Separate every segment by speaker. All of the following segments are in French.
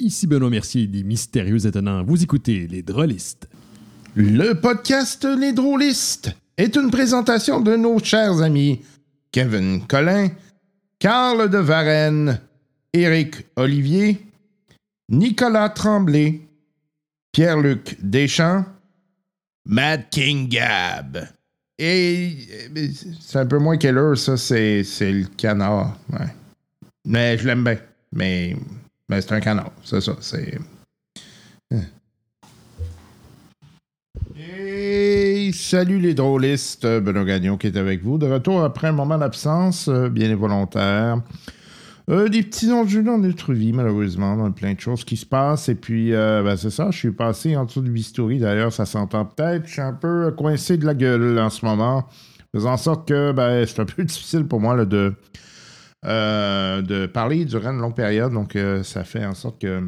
Speaker 1: Ici Benoît Mercier des Mystérieux Étonnants. Vous écoutez Les Drôlistes.
Speaker 2: Le podcast Les Drôlistes est une présentation de nos chers amis Kevin Collin, Carl de Varenne, Éric Olivier, Nicolas Tremblay, Pierre-Luc Deschamps, Matt King Gab. Et c'est un peu moins qu'elle ça, c'est, le canard. Mais je l'aime bien. Mais, mais c'est un canard, c'est ça. C'est. Et salut les drôlistes, Benoît Gagnon qui est avec vous. De retour après un moment d'absence, euh, bien et volontaire. Euh, des petits enjeux dans notre vie, malheureusement, plein de choses qui se passent. Et puis, euh, ben, c'est ça, je suis passé en dessous du bistouri. D'ailleurs, ça s'entend peut-être. Je suis un peu coincé de la gueule en ce moment. Faisant en sorte que ben, c'est un peu difficile pour moi là, de, euh, de parler durant une longue période. Donc, ça fait en sorte que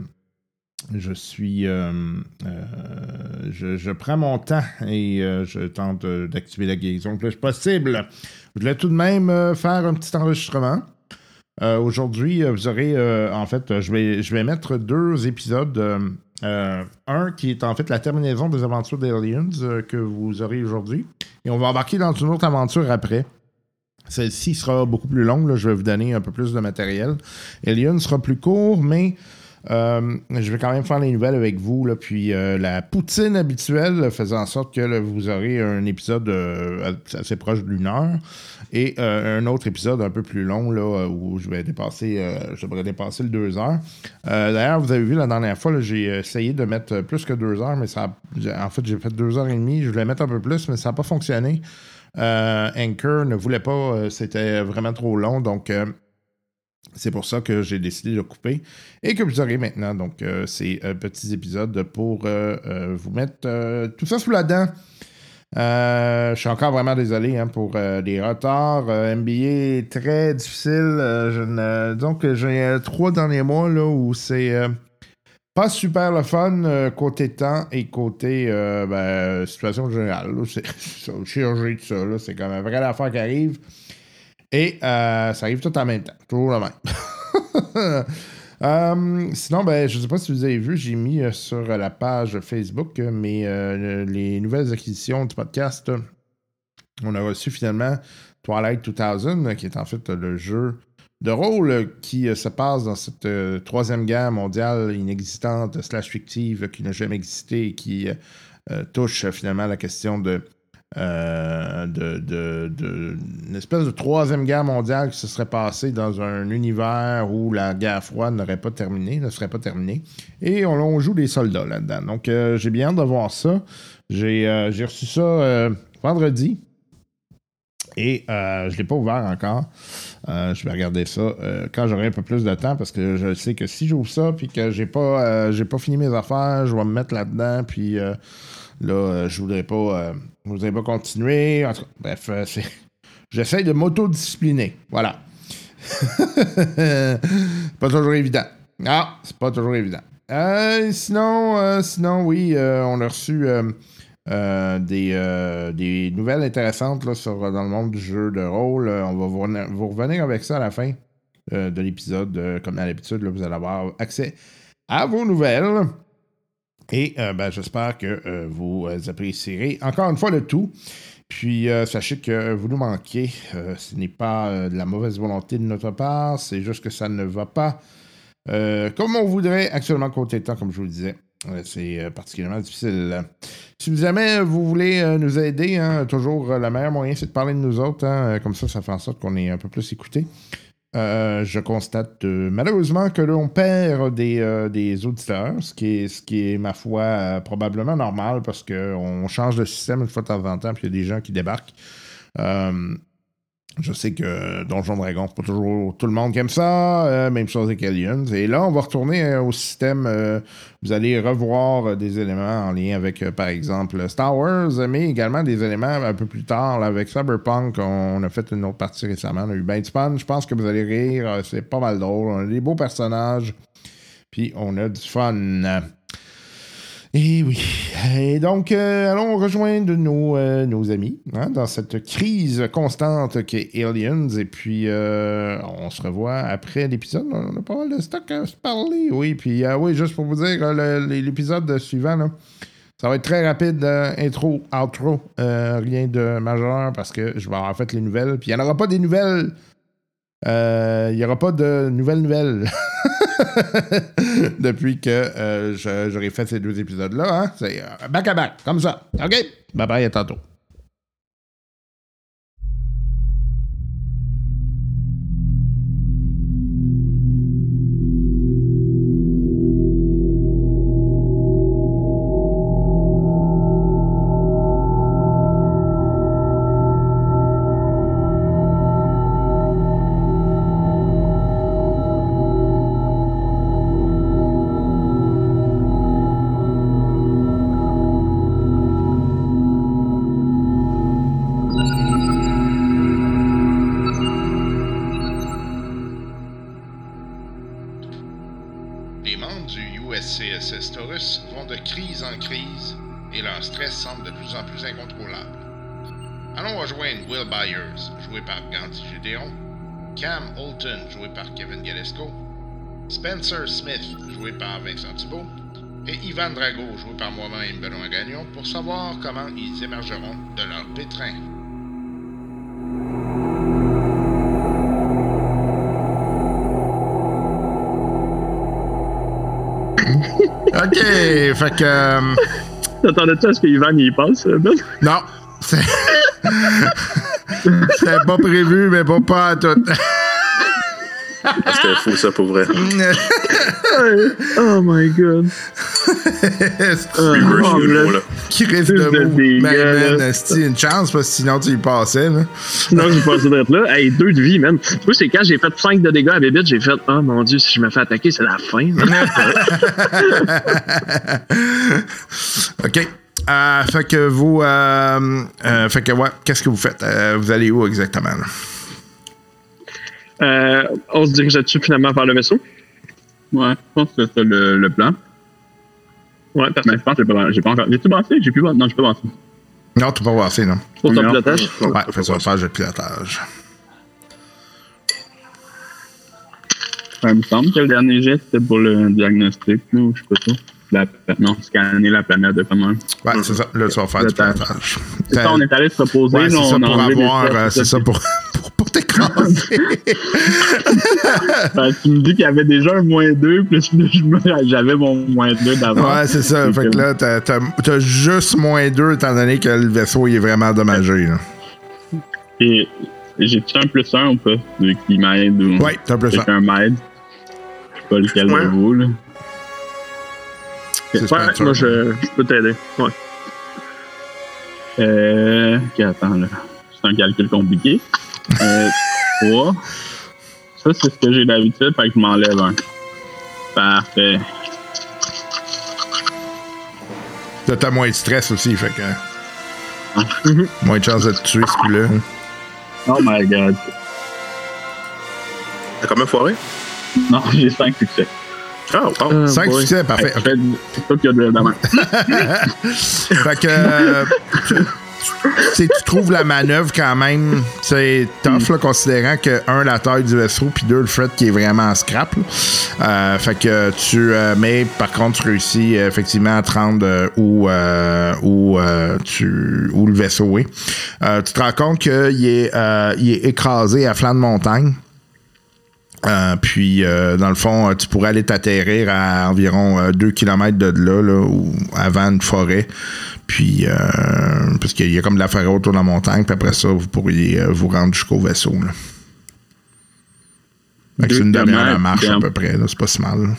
Speaker 2: je suis. Je, je, prends mon temps et je tente d'activer la guérison le plus possible. Je voulais tout de même faire un petit enregistrement. Euh, aujourd'hui, euh, vous aurez, euh, en fait, je vais, je vais mettre deux épisodes. un qui est en fait la terminaison des aventures d'Aliens que vous aurez aujourd'hui. Et on va embarquer dans une autre aventure après. Celle-ci sera beaucoup plus longue. je vais vous donner un peu plus de matériel. Alien sera plus court, mais je vais quand même faire les nouvelles avec vous. Là, puis la poutine habituelle faisant en sorte que vous aurez un épisode assez proche d'une heure. Et euh, un autre épisode un peu plus long là, euh, où je vais dépasser, euh, je devrais dépasser le deux heures. D'ailleurs, vous avez vu la dernière fois, j'ai essayé de mettre plus que deux heures, mais ça en fait, j'ai fait deux heures et demie. Je voulais mettre un peu plus, mais ça n'a pas fonctionné. Anchor ne voulait pas, c'était vraiment trop long, donc c'est pour ça que j'ai décidé de couper et que vous aurez maintenant donc ces petits épisodes pour vous mettre tout ça sous la dent. Euh, je suis encore vraiment désolé hein, pour euh, les retards. Euh, NBA très difficile. donc, j'ai trois derniers mois là, où c'est pas super le fun côté temps et côté ben, situation générale. C'est chirurgie, tout ça. C'est comme une vraie affaire qui arrive. Et ça arrive tout en même temps. Toujours le même. Euh, sinon, ben, je ne sais pas si vous avez vu, j'ai mis euh, sur la page Facebook euh, mais, les nouvelles acquisitions du podcast. On a reçu finalement Twilight 2000, qui est en fait le jeu de rôle qui se passe dans cette troisième guerre mondiale inexistante, slash fictive, qui n'a jamais existé et qui touche finalement la question de euh, de, une espèce de troisième guerre mondiale qui se serait passée dans un univers où la guerre froide n'aurait pas terminé, ne serait pas terminée. Et on, joue des soldats là-dedans. Donc, euh, j'ai bien hâte de voir ça. J'ai euh, reçu ça vendredi. Et je ne l'ai pas ouvert encore. je vais regarder ça quand j'aurai un peu plus de temps parce que je sais que si j'ouvre ça puis que j'ai pas j'ai pas fini mes affaires, je vais me mettre là-dedans puis Là, euh, je voudrais pas, euh, voudrais pas continuer. bref, euh, j'essaie de m'autodiscipliner. Voilà. pas toujours évident. Ah, c'est pas toujours évident. sinon, sinon, oui, on a reçu des, des, nouvelles intéressantes là, dans le monde du jeu de rôle. on va vous, revenir avec ça à la fin de l'épisode. comme à l'habitude, vous allez avoir accès à vos nouvelles. Et euh, ben, j'espère que euh, vous euh, apprécierez encore une fois le tout. Puis sachez que vous nous manquez. ce n'est pas de la mauvaise volonté de notre part, c'est juste que ça ne va pas comme on voudrait actuellement côté temps, comme je vous le disais. C'est particulièrement difficile. Si jamais vous voulez nous aider, hein, toujours le meilleur moyen, c'est de parler de nous autres. Hein. comme ça, ça fait en sorte qu'on est un peu plus écouté. Euh, je constate euh, malheureusement que l'on perd des, euh, des, auditeurs, ce qui, est, ce qui est, ma foi, probablement normal parce qu'on change de système une fois de temps en temps, puis il y a des gens qui débarquent. Je sais que Donjon Dragon, c'est pas toujours tout le monde qui aime ça. Euh, même chose avec Aliens. Et là, on va retourner euh, au système. Euh, vous allez revoir des éléments en lien avec, par exemple, Star Wars, mais également des éléments un peu plus tard avec Cyberpunk. On, a fait une autre partie récemment. On a eu ben fun. Je pense que vous allez rire. C'est pas mal drôle. On a des beaux personnages. Puis on a du fun. Et oui. Et donc, euh, allons rejoindre nos, euh, amis hein, dans cette crise constante qu'est Aliens. Et puis, euh, on se revoit après l'épisode. On a pas mal de stock à se parler. Oui, puis, oui, juste pour vous dire, l'épisode suivant, ça va être très rapide. intro, outro. rien de majeur parce que je vais avoir fait les nouvelles. Puis, il n'y en aura pas des nouvelles. Euh, Il n'y aura pas de nouvelles nouvelles. Depuis que euh, j'aurai fait ces deux épisodes-là. Hein? C'est euh, back à back, comme ça. OK? Bye bye, à tantôt.
Speaker 3: Spencer Smith, joué par Vincent Thibault, et Ivan Drago, joué par moi-même Benoît Gagnon, pour savoir comment ils émergeront de leur pétrin.
Speaker 2: OK, fait que... euh,
Speaker 4: T'attendais-tu à ce que Ivan y passe, euh, Ben?
Speaker 2: non, c'est... C'était pas prévu, mais pas, pas à tout.
Speaker 5: C'était fou, ça, pour vrai.
Speaker 4: Oh my god.
Speaker 2: C'est
Speaker 5: Reverse
Speaker 4: oh, man.
Speaker 5: là.
Speaker 2: qui
Speaker 4: Plus
Speaker 2: de
Speaker 4: dégâts,
Speaker 2: Ben,
Speaker 4: là.
Speaker 2: man, c'est une chance, parce que sinon tu y passais, là.
Speaker 4: Sinon, j'ai passé d'être là. Hey, deux de vie, man. Moi, c'est quand j'ai fait 5 de dégâts à Bébite, j'ai fait, oh mon dieu, si je me fais attaquer, c'est la fin.
Speaker 2: OK. Euh, fait que vous... euh, euh, fait que, ouais, qu'est-ce que vous faites? Euh, vous allez où exactement, là?
Speaker 4: Euh, on se dirige dessus finalement vers le vaisseau?
Speaker 6: Ouais, je pense que c'est le, le plan.
Speaker 4: Ouais,
Speaker 6: Mais
Speaker 4: parfait.
Speaker 6: je pense que j'ai pas, j'ai pas encore. J'ai-tu? J'ai plus Non, j'ai pas avancé.
Speaker 2: Non, tu peux pas assez, non?
Speaker 4: Pour ton pilotage?
Speaker 2: Ouais,
Speaker 5: faut
Speaker 2: fais ça, faire le pilotage.
Speaker 6: Ça me semble que le dernier jet, c'était pour le diagnostic, là, ou je sais pas ça. La, non, scanner la planète de comment.
Speaker 2: Ouais, c'est ça. Là, tu vas faire du
Speaker 6: Pilotage. C'est ça, on est allé se reposer.
Speaker 2: Ouais, c'est ça
Speaker 6: on a
Speaker 2: pour avoir... euh, c'est ça pour... pour pas t'écraser.
Speaker 6: Fait que tu me dis qu'il y avait déjà un moins 2, plus j'avais mon moins 2 d'avant.
Speaker 2: ouais, c'est ça. Fait que là, t'as- t'as t'as juste moins 2 étant donné que le vaisseau il est vraiment endommagé. Là.
Speaker 6: Et j'ai-tu un plus 1 ou pas? Vu qu'il m'aide ou.
Speaker 2: Ouais, t'as un plus ça.
Speaker 6: Quelqu'un m'aide. Je sais pas lequel
Speaker 5: Ouais.
Speaker 6: de vous, là.
Speaker 2: C'est
Speaker 4: Ouais, moi, je, je peux t'aider. Ouais.
Speaker 6: Euh. Ok, attends, là. C'est un calcul compliqué. Euh, 3. Ça, c'est ce que j'ai d'habitude, fait que je m'enlève un. Parfait.
Speaker 2: T'as moins de stress aussi, fait que.
Speaker 4: Mhm.
Speaker 2: Moins de chance de te tuer, ce coup-là.
Speaker 6: Oh my god.
Speaker 5: T'as quand même foiré?
Speaker 6: Non, j'ai 5 succès.
Speaker 5: Ah.
Speaker 4: Euh,
Speaker 2: 5
Speaker 4: boy.
Speaker 2: succès, parfait.
Speaker 6: Fait que C'est toi qui as de la main.
Speaker 2: Fait que. euh, tu, trouves la manœuvre quand même. C'est tough, là, considérant que, un, la taille du vaisseau, puis deux, le fret qui est vraiment scrap. Euh, fait que tu. euh, mais par contre, tu réussis euh, effectivement à te rendre où, où, tu, où le vaisseau est. Tu te rends compte qu'il est, est écrasé à flanc de montagne. Puis, dans le fond, tu pourrais aller t'atterrir à environ 2 km de là, là, ou avant une forêt. Puis, euh, parce qu'il y a comme de la forêt autour de la montagne. Puis après ça, vous pourriez euh, vous rendre jusqu'au vaisseau. Là. Fait que c'est une demi-heure de marche à peu près. là. C'est pas si mal. là.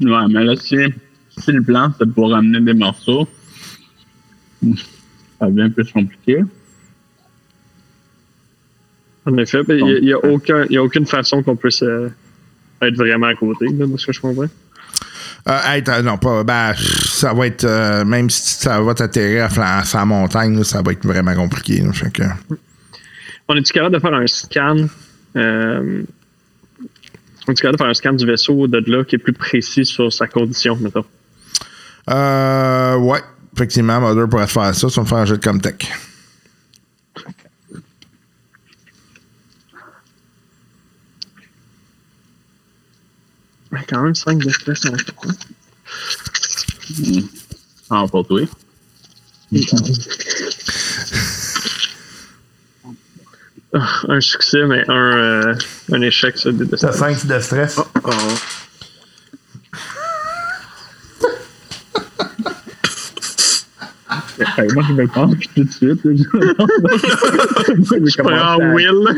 Speaker 6: Ouais, mais là, si, si le plan, c'est pour ramener des morceaux, ça devient plus compliqué.
Speaker 4: En effet, il n'y a, aucun- il y a aucune façon qu'on puisse euh, être vraiment à côté, là, de ce que je comprends.
Speaker 2: Euh, hey, non, pas. Ben, ça va être. euh, même si ça va t'atterrir à, sa montagne, là, ça va être vraiment compliqué. là. Fait que-
Speaker 4: On est-tu capable de faire un scan? Euh, on est capable de faire un scan du vaisseau de là qui est plus précis sur sa condition, mettons?
Speaker 2: Euh, ouais. Effectivement, Mother pourrait faire ça. Vas me faire un jeu de Comtech.
Speaker 4: Mais quand même 5 de stress en tout.
Speaker 6: Ah, pour toi?
Speaker 4: Ah, un succès, mais un, euh, un échec sur des
Speaker 2: T'as 5 de stress?
Speaker 4: Oh.
Speaker 6: Fait que moi, je me penche tout de suite. là. je
Speaker 4: Ah,
Speaker 6: à-
Speaker 4: Will.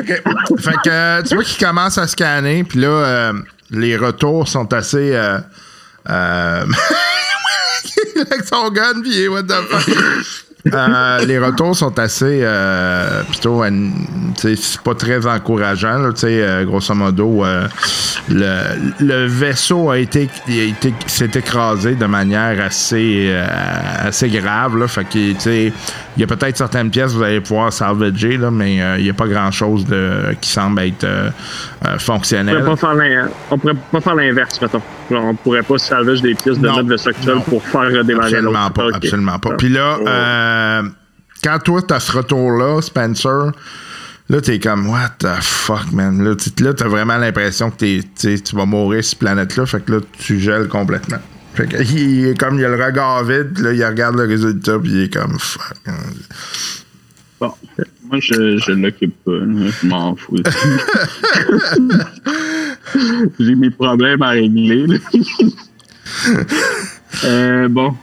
Speaker 2: OK. Fait que tu vois qu'il commence à scanner, puis là, euh, les retours sont assez. Euh, euh, avec son gun, puis what the fuck? Euh, les retours sont assez euh, plutôt c'est pas très encourageant là, euh, grosso modo euh, le, le vaisseau a été, été s'est écrasé de manière assez euh, assez grave là, fait que tu sais, il y a peut-être certaines pièces que vous allez pouvoir salvager là, mais il n'y a pas grand chose de qui semble être
Speaker 4: On
Speaker 2: fonctionnel
Speaker 4: on pourrait pas faire l'inverse, mettons. Genre, on pourrait pas salvage des pièces de
Speaker 2: Non.
Speaker 4: notre pour faire redémarrer l'autre.
Speaker 2: Absolument pas, absolument pas. Puis là, euh, quand toi, t'as ce retour-là, Spencer, là, t'es comme, what the fuck, man? Là, t'as vraiment l'impression que t'es, tu vas mourir sur cette planète-là, fait que là, tu gèles complètement. Fait que, il est comme, il a le regard vide, puis là, il regarde le résultat, puis il est comme, fuck.
Speaker 6: Bon, moi, je, je l'occupe pas. Je m'en fous. J'ai mes problèmes à régler. là. euh, bon.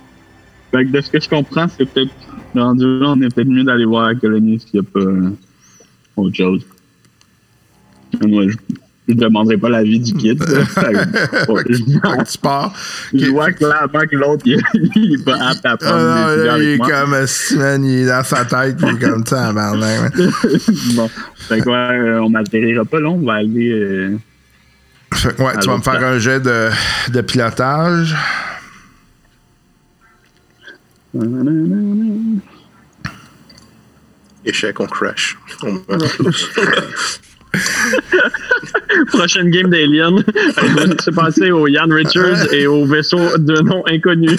Speaker 6: Fait que de ce que je comprends, c'est peut-être rendu là, on est peut-être mieux d'aller voir la colonie s'il n'y a pas euh, autre chose. Moi, je, je demanderai pas l'avis du que
Speaker 2: tu pars.
Speaker 6: je vois clairement que l'autre, il, il est pas apte à prendre
Speaker 2: Ah,
Speaker 6: des
Speaker 2: là, il est
Speaker 6: moi.
Speaker 2: comme, esti, man, il est dans sa tête, puis il est comme ça, man.
Speaker 6: bon. Fait que, ouais, euh, on n'atterrira pas là, on va aller. euh,
Speaker 2: Fait que, ouais,
Speaker 6: À
Speaker 2: tu vas me faire un jet de, de pilotage.
Speaker 5: Échec, on crash. On.
Speaker 4: Prochaine game d'Alien. C'est passé au Ian Richards et au vaisseau de nom inconnu.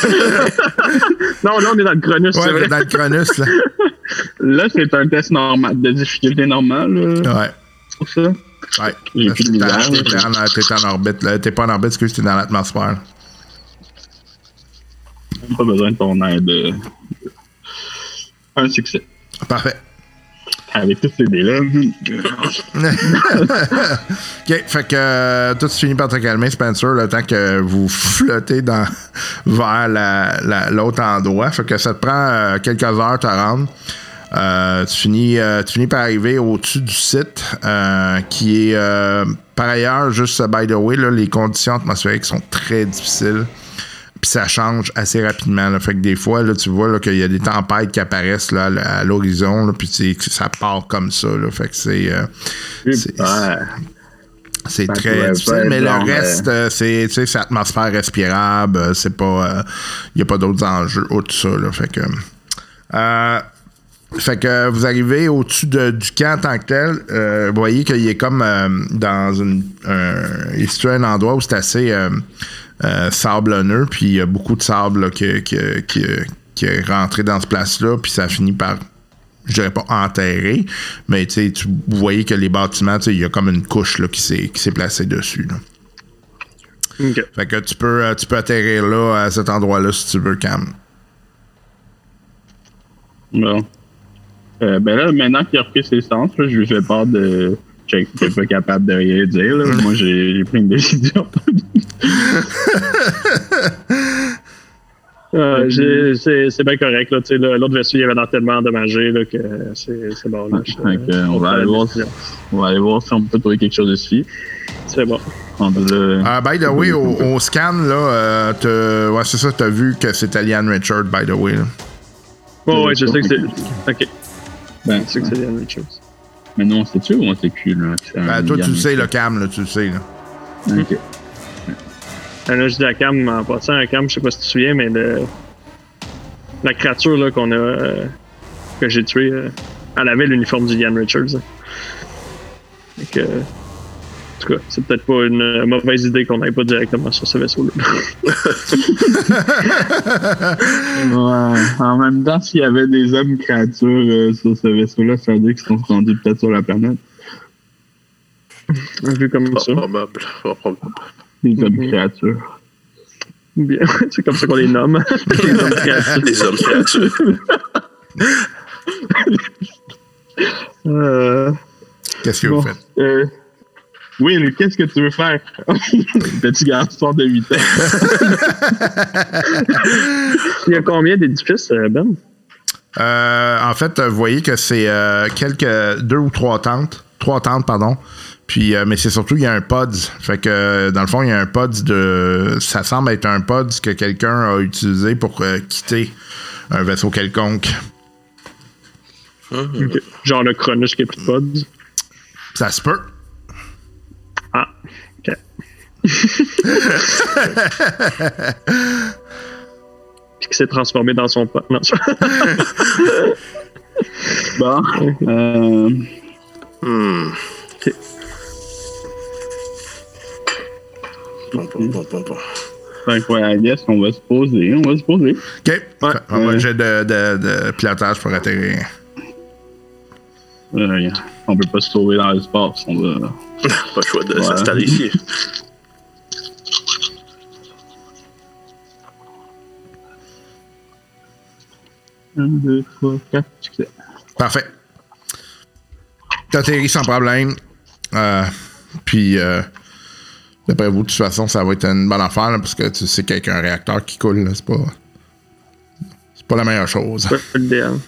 Speaker 4: non, là, on est dans le Cronus,
Speaker 2: Ouais,
Speaker 4: vrai.
Speaker 2: dans le Cronus, là.
Speaker 6: Là, c'est un test normal, de difficulté normale.
Speaker 2: Ouais.
Speaker 6: pour ça.
Speaker 2: Ouais.
Speaker 6: Plus de
Speaker 2: T'es en-. T'es en, orbite. T'es pas en orbite, excuse, t'es dans l'atmosphère.
Speaker 6: Pas besoin de ton aide. Un succès.
Speaker 2: Parfait.
Speaker 6: Avec tous ces dés-là.
Speaker 2: OK, fait que euh, toi, tu finis par te calmer, Spencer, le temps que vous flottez dans, vers la- la- l'autre endroit. Fait que ça te prend euh, quelques heures te rendre. Euh, tu, finis, euh, tu finis par arriver au-dessus du site, euh, qui est, par ailleurs, juste by the way, là, les conditions atmosphériques sont très difficiles. Puis ça change assez rapidement. Là. Fait que des fois, là, tu vois qu'il y a des tempêtes qui apparaissent là, à l'horizon, puis ça part comme ça. Là. Fait que c'est... c'est- très difficile, mais le reste, euh, c'est, atmosphère respirable, c'est pas, il n'y a pas d'autres enjeux au-dessus de ça, là, fait que, euh, fait que vous arrivez au-dessus de- du camp en tant que tel, euh, vous voyez qu'il est comme euh, dans une, un- il situé à un endroit où c'est assez euh, euh, sablonneux, puis il y a beaucoup de sable là, qui, qui, qui, qui est rentré dans ce place-là, puis ça finit par je dirais pas enterré, mais tu vous voyez que les bâtiments, il y a comme une couche là, qui s'est qui s'est placée dessus. là. Fait que tu peux, tu peux atterrir là, à cet endroit-là, si tu veux, Cam.
Speaker 6: Bon. Euh, ben là, maintenant qu'il a repris ses sens, là, je lui fais part de. Check, t'es pas capable de rien dire. Là. Moi, j'ai pris une décision.
Speaker 4: Euh, c'est bien correct. là, tu sais, là, L'autre vaisseau, il avait tellement endommagé là, que c'est c'est bon. Là, je-
Speaker 6: on, va aller voir, on va aller voir si on peut trouver quelque chose dessus.
Speaker 4: C'est bon.
Speaker 6: Là-
Speaker 2: Euh, by the way, au, au scan, là, euh, ouais, c'est ça, t'as vu que c'était Liane Richard, by the way. là.
Speaker 4: Oh, ouais, je sais que c'est. Ok.
Speaker 6: Ben,
Speaker 4: sais que c'est Ian Richards.
Speaker 6: mais non, on sait-tu ou on sait plus? Là, c'est
Speaker 2: Ben, toi, tu le sais, le Cam, là, tu le sais. Là.
Speaker 6: Ok.
Speaker 4: Ah, Là, je dis à Cam, en passant à Cam, je sais pas si tu te souviens, mais le- la créature là, qu'on a. euh, que j'ai tuée, euh, elle avait l'uniforme du Ian Richards. hein. Fait que, tout cas, c'est peut-être pas une euh, mauvaise idée qu'on n'aille pas directement sur ce vaisseau-là.
Speaker 6: Ouais. En même temps, s'il y avait des hommes créatures euh, sur ce vaisseau-là, ça veut dire qu'ils sont rendus peut-être sur la planète.
Speaker 4: Vu comme
Speaker 5: Fort
Speaker 4: ça.
Speaker 5: probable. Fort probable.
Speaker 6: Des hommes créatures.
Speaker 4: Bien. C'est comme ça qu'on les nomme. Les hommes créatures.
Speaker 5: Les hommes créatures.
Speaker 4: Euh,
Speaker 2: Qu'est-ce que
Speaker 6: Bon.
Speaker 2: vous faites?
Speaker 6: Euh, Will, qu'est-ce que tu veux faire? Petit garçon de 8 ans.
Speaker 4: il y a combien d'édifices, euh, Ben?
Speaker 2: Euh, en fait, vous voyez que c'est euh, quelques deux ou trois tentes, trois tentes pardon. Puis, euh, mais c'est surtout il y a un pod. Fait que dans le fond, il y a un pod de. Ça semble être un pod que quelqu'un a utilisé pour euh, quitter un vaisseau quelconque.
Speaker 4: Genre le Cronus qui est plus de pods.
Speaker 2: Ça se peut.
Speaker 4: Ah, ok. Puis qui s'est transformé dans son ça-
Speaker 6: Bon. Euh,
Speaker 5: Hmm. Bon, bon, bon, bon, bon.
Speaker 6: fait que, ouais, I guess on va se poser. On va se poser.
Speaker 2: OK. On va j'ai de, de, de pilotage pour atterrir.
Speaker 6: Euh, on peut pas se sauver dans l'espace. On.
Speaker 5: Pas le choix de
Speaker 6: Ouais.
Speaker 5: s'installer ici.
Speaker 6: Un, deux, trois, quatre, succès.
Speaker 2: Parfait. T'atterris sans problème. Euh, puis, euh, d'après vous, de toute façon, ça va être une bonne affaire là, parce que tu sais qu'avec un réacteur qui coule, c'est pas. C'est pas la meilleure chose.
Speaker 4: c'est pas l'idéal.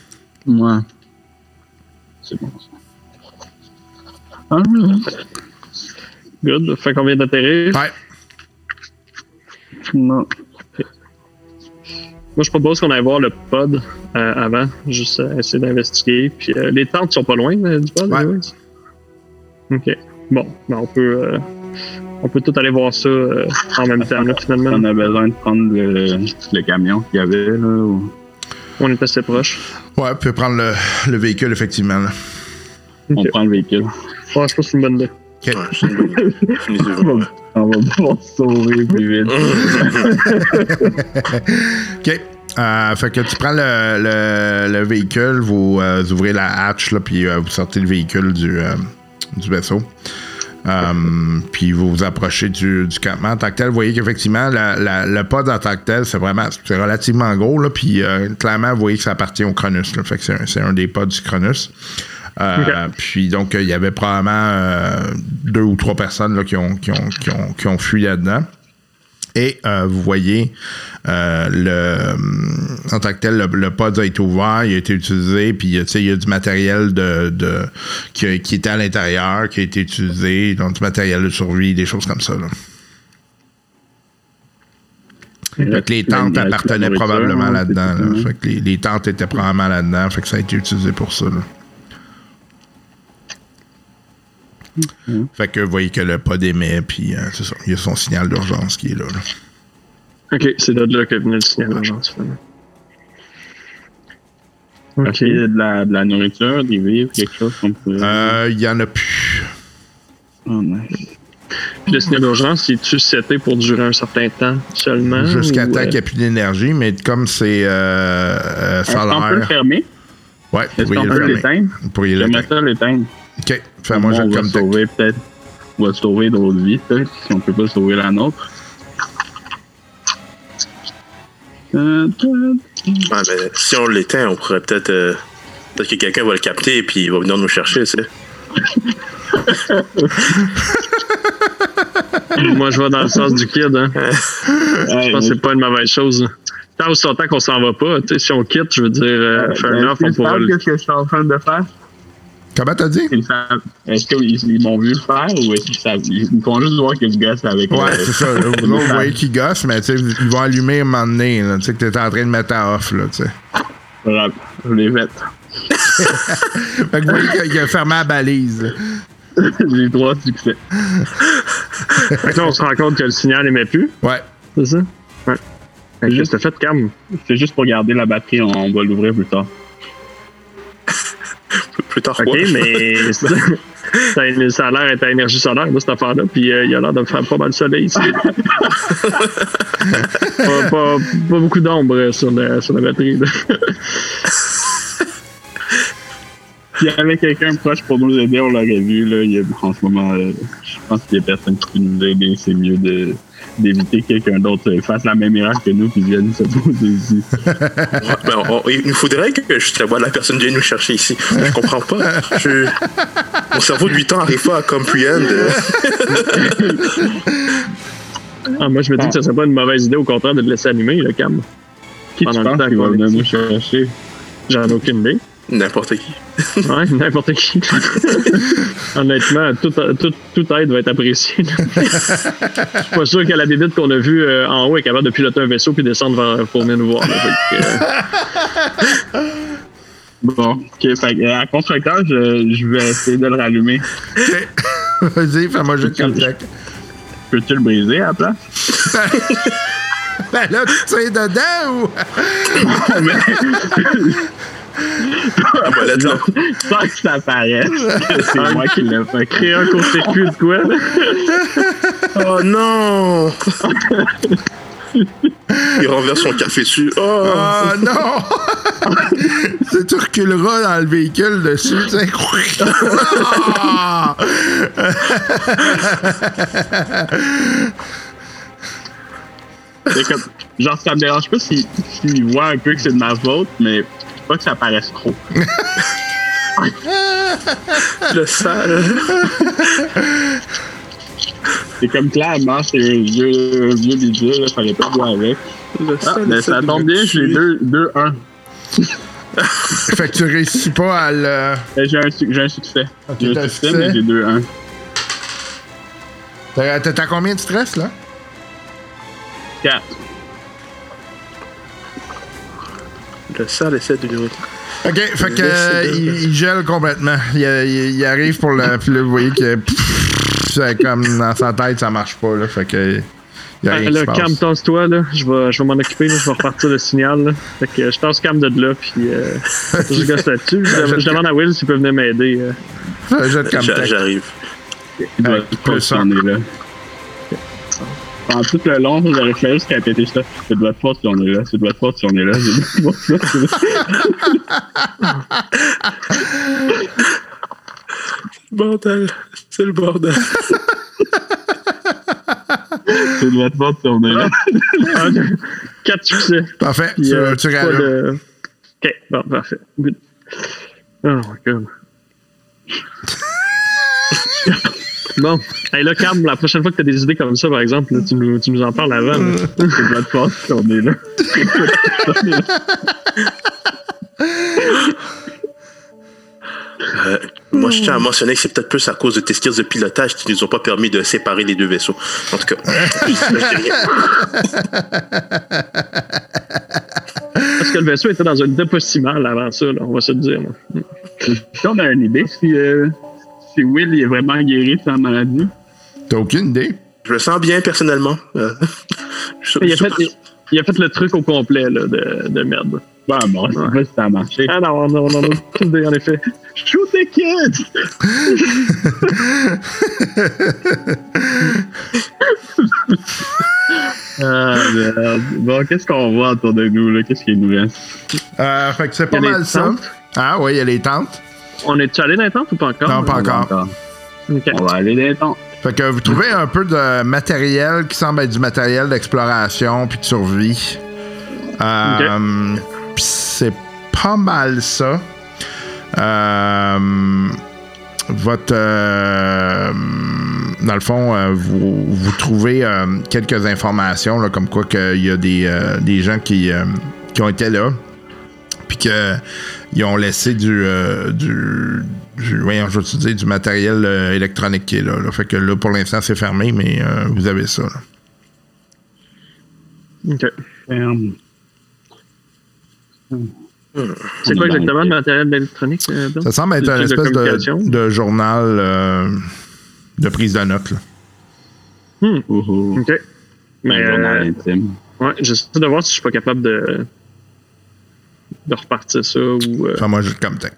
Speaker 6: Ouais. C'est bon ça. Alright.
Speaker 4: Good. Fait qu'on vient d'atterrir?
Speaker 2: Ouais.
Speaker 6: Non.
Speaker 4: Moi, je propose qu'on aille voir le pod euh, avant, juste euh, essayer d'investiguer. Puis euh, les tentes sont pas loin euh, du pod,
Speaker 2: Ouais.
Speaker 4: anyways? Ok. Bon, ben, on peut, euh, on peut tout aller voir ça euh, en même temps, là, finalement.
Speaker 6: On a besoin de prendre le, le camion qu'il y avait là. ou-
Speaker 4: On est assez proche.
Speaker 2: Ouais, vous pouvez prendre le, le véhicule, effectivement. là.
Speaker 6: On prend le véhicule.
Speaker 4: Ouais, je pense que c'est une bonne idée.
Speaker 2: OK.
Speaker 5: Ouais, c'est une bonne idée. Les yeux
Speaker 6: On va, on va pouvoir se sauver plus vite.
Speaker 2: OK. Euh, fait que tu prends le, le- le véhicule, vous, euh, vous ouvrez la hatch, là, puis euh, vous sortez le véhicule du, euh, du vaisseau. Puis vous vous approchez du, du campement en tant que tel. Vous voyez qu'effectivement, la- la- le pod en tant que tel, c'est vraiment c'est relativement gros. Là, puis euh, clairement, vous voyez que ça appartient au Cronus. Là, fait que c'est un, c'est un des pods du Cronus. Euh, Puis donc, il y avait probablement euh, deux ou trois personnes là, qui, ont, qui, ont, qui, ont, qui ont fui là-dedans. Et euh, vous voyez, euh, le, en tant que tel, le, le pod a été ouvert, il a été utilisé, puis tu sais, il y a du matériel de, de, qui, a- qui était à l'intérieur, qui a été utilisé, donc du matériel de survie, des choses comme ça. Là. Fait que les tentes appartenaient probablement là-dedans. là. Fait que les, les tentes étaient probablement là-dedans, fait que ça a été utilisé pour ça. là. Fait que vous voyez que le pod émet, puis euh, c'est ça, il y a son signal d'urgence qui est là. là.
Speaker 4: Ok, c'est de là que venait le signal d'urgence. finalement.
Speaker 6: Ok.
Speaker 4: Ok.
Speaker 6: de, la, de la nourriture, des vivres, quelque chose qu'on peut.
Speaker 2: Euh, Il y en a plus.
Speaker 6: Oh, nice.
Speaker 4: Puis le signal d'urgence, il est-tu seté pour durer un certain temps seulement?
Speaker 2: Jusqu'à temps
Speaker 4: euh,
Speaker 2: qu'il n'y ait plus d'énergie, mais comme c'est euh, euh,
Speaker 6: Est-ce qu'on peut le fermer?
Speaker 2: Ouais, vous
Speaker 6: Est-ce
Speaker 2: pourriez
Speaker 6: qu'on
Speaker 2: le
Speaker 6: peut
Speaker 2: fermer.
Speaker 6: l'éteindre?
Speaker 2: Vous pourriez
Speaker 6: J'aimerais
Speaker 2: l'éteindre.
Speaker 6: ça l'éteindre.
Speaker 2: Ok, juste
Speaker 6: va
Speaker 2: comme tech.
Speaker 6: sauver peut-être. On va sauver d'autres vies, peut-être, si on peut pas sauver la nôtre.
Speaker 5: Ah, mais si on l'éteint, on pourrait peut-être. euh, peut-être que quelqu'un va le capter et puis il va venir nous chercher, tu sais.
Speaker 4: Moi, je vais dans le sens du kid. Hein. Je pense que c'est pas une mauvaise chose. Tant aussi longtemps qu'on s'en va pas, tu sais, si on quitte, je veux dire, euh, fair enough, on pourra le.
Speaker 6: Qu'est-ce que je suis en train de faire?
Speaker 2: Comment t'as dit?
Speaker 6: Est-ce qu'ils ils m'ont vu le faire ou est-ce qu'ils savent? Ils font juste voir que je gosse avec
Speaker 2: Ouais, c'est ça. là. Vous autres, vous voyez qu'ils gossent, mais tu sais, ils vont allumer un moment donné. là, Tu sais, que t'es en train de mettre à off, là, tu sais.
Speaker 6: Voilà, Je l'ai fait.
Speaker 2: Fait que vous voyez qu'il- a fermé la balise.
Speaker 6: J'ai trois succès.
Speaker 4: Fait que là, on se rend compte que le signal n'émet plus,
Speaker 2: Ouais.
Speaker 4: c'est ça? Ouais. Fait que
Speaker 6: Juste-
Speaker 4: fait calme.
Speaker 6: C'est juste pour garder la batterie, on va l'ouvrir plus tard.
Speaker 5: Plus tard,
Speaker 4: OK, mais ça, ça a- l'air d'être à énergie solaire, cette affaire-là. Puis euh, il a l'air de faire pas mal de soleil ici. pas, pas- pas beaucoup d'ombre sur, la- sur la batterie.
Speaker 6: S'il y avait quelqu'un proche pour nous aider, on l'aurait vu. Là. Il y a, en ce moment, euh, je pense qu'il y a personne qui peut nous aider. C'est mieux de d'éviter que quelqu'un d'autre euh, fasse la même erreur que nous puis vienne se poser ici.
Speaker 5: Ben, on- il nous faudrait que justement la personne vienne nous chercher ici. Je comprends pas. Je- Mon cerveau de 8 ans arrive pas à comprehend. euh,
Speaker 4: Ah, moi, je me dis que ce serait pas une mauvaise idée, au contraire, de le laisser allumer, le cam.
Speaker 6: Qui tu
Speaker 4: Pendant le
Speaker 6: penses
Speaker 4: temps
Speaker 6: qu'il va venir nous chercher?
Speaker 4: J'en ai aucune idée.
Speaker 5: N'importe qui.
Speaker 4: Ouais, n'importe qui. Honnêtement, tout, tout, tout aide va être apprécié. là. Je suis pas sûr que la bébite qu'on a vue euh, en haut est capable de piloter un vaisseau puis descendre vers, pour venir nous voir. là. Fait que, euh,
Speaker 6: Bon, ok. Fait euh, à constructeur, je, je vais essayer de le rallumer.
Speaker 2: Vas-y, fais-moi juste contact.
Speaker 6: Peux-tu le briser à la place?
Speaker 2: Ben là, tu tires dedans ou?
Speaker 5: Ah.
Speaker 6: Sans que ça apparaisse c'est moi qui l'ai fait.
Speaker 4: créer un court-circuit de quoi?
Speaker 5: Oh non! Il renverse son café dessus. Oh!
Speaker 2: Oh non! tu, tu reculeras dans le véhicule dessus, tu sais. Ah!
Speaker 6: C'est comme, genre, ça me dérange pas s'il s'il voit un peu que c'est de ma faute, mais pas que ça paraisse trop.
Speaker 5: Le sale.
Speaker 6: C'est comme clairement, c'est un vieux, un vieux bidule, là, fallait pas jouer avec.
Speaker 5: Le
Speaker 6: Ah, mais
Speaker 5: essaie
Speaker 6: ça tombe bien, j'ai
Speaker 5: tuer.
Speaker 6: deux, deux, un.
Speaker 2: fait que tu réussis pas à le.
Speaker 6: Euh, J'ai un, su- j'ai un succès.
Speaker 2: Ok,
Speaker 6: j'ai un succès,
Speaker 2: succès?
Speaker 6: mais j'ai deux, un.
Speaker 2: T'as t'as- t'as combien de stress, là?
Speaker 6: Quatre.
Speaker 5: Le essaie de nous.
Speaker 2: Ok, fait que euh, il, il gèle complètement. Il, il- il arrive pour le. Puis là, vous voyez que. C'est comme dans sa tête, ça marche pas, là. Fait que. Il y a
Speaker 4: Ah,
Speaker 2: rien
Speaker 4: là,
Speaker 2: passe.
Speaker 4: Cam, tasse-toi, là. Je vais, je vais m'en occuper, là. Je vais repartir le signal, là. Fait que je tasse Cam de là, puis euh, je gosse là-dessus. Je, je demande à Will s'il peut venir m'aider. euh.
Speaker 5: J'arrive.
Speaker 6: Il doit
Speaker 2: plus
Speaker 6: pas là. Pendant tout le long, j'aurais fait juste répéter ça. C'est de votre faute si on est là. C'est de votre faute si on est là. C'est de votre faute si on est là.
Speaker 5: Bordel. C'est le bordel.
Speaker 6: C'est de votre faute si on est là.
Speaker 4: Quatre succès.
Speaker 2: Parfait.
Speaker 4: Puis,
Speaker 2: tu,
Speaker 4: euh,
Speaker 2: tu rallumes.
Speaker 4: de- Ok, bon, parfait. Good. Oh my god. Bon. Hey, là, Cam, la prochaine fois que tu as des idées comme ça, par exemple, là, tu, nous, tu nous en parles avant. là.
Speaker 6: C'est de votre faute si on est là.
Speaker 5: Euh, moi, je tiens à mentionner que c'est peut-être plus à cause de tes skills de pilotage qui nous ont pas permis de séparer les deux vaisseaux. En tout cas.
Speaker 4: Parce que le vaisseau était dans un état pas si mal avant ça, là, on va se le dire. là.
Speaker 6: Si on a une idée si, euh, si Will il est vraiment guéri de sa maladie.
Speaker 2: T'as aucune idée?
Speaker 5: je me sens bien personnellement. Euh, je-
Speaker 4: Il a, fait, il, il a fait le truc au complet là, de, de merde.
Speaker 6: Bon, bon, je sais pas si ça a marché.
Speaker 4: Ah non, non, non, non, aucune idée, en effet.
Speaker 6: Shoot the kid! ah, merde. Bon, qu'est-ce qu'on voit autour de nous, là? Qu'est-ce qui nous reste?
Speaker 2: Euh, fait que c'est pas mal ça. Ah oui, il y a les tentes.
Speaker 4: On est-tu allé dans les tentes ou pas encore?
Speaker 2: Non, pas encore.
Speaker 6: On va aller dans les temps.
Speaker 2: Fait que vous trouvez un peu de matériel qui semble être du matériel d'exploration puis de survie. Euh, c'est pas mal ça. Euh, votre. euh, dans le fond, euh, vous, vous trouvez euh, quelques informations, là, comme quoi qu'il y a des, euh, des gens qui, euh, qui ont été là, puis qu'ils ont laissé du. euh, du du, voyons, je dire, du matériel euh, électronique qui est là, là. Fait que là, pour l'instant, c'est fermé, mais euh, vous avez ça. là.
Speaker 4: Ok.
Speaker 6: Ferme.
Speaker 4: C'est quoi exactement le matériel électronique? euh, Bill?
Speaker 2: Ça semble être
Speaker 4: C'est
Speaker 2: un
Speaker 4: le truc de
Speaker 2: espèce de, de journal euh, de prise de notes. là.
Speaker 6: Ouhou.
Speaker 4: Ok. Mais,
Speaker 6: Un journal
Speaker 4: euh,
Speaker 6: intime.
Speaker 4: ouais, j'essaie de voir si je suis pas capable de, de repartir ça ou. euh,
Speaker 2: Enfin, moi, juste comme tech.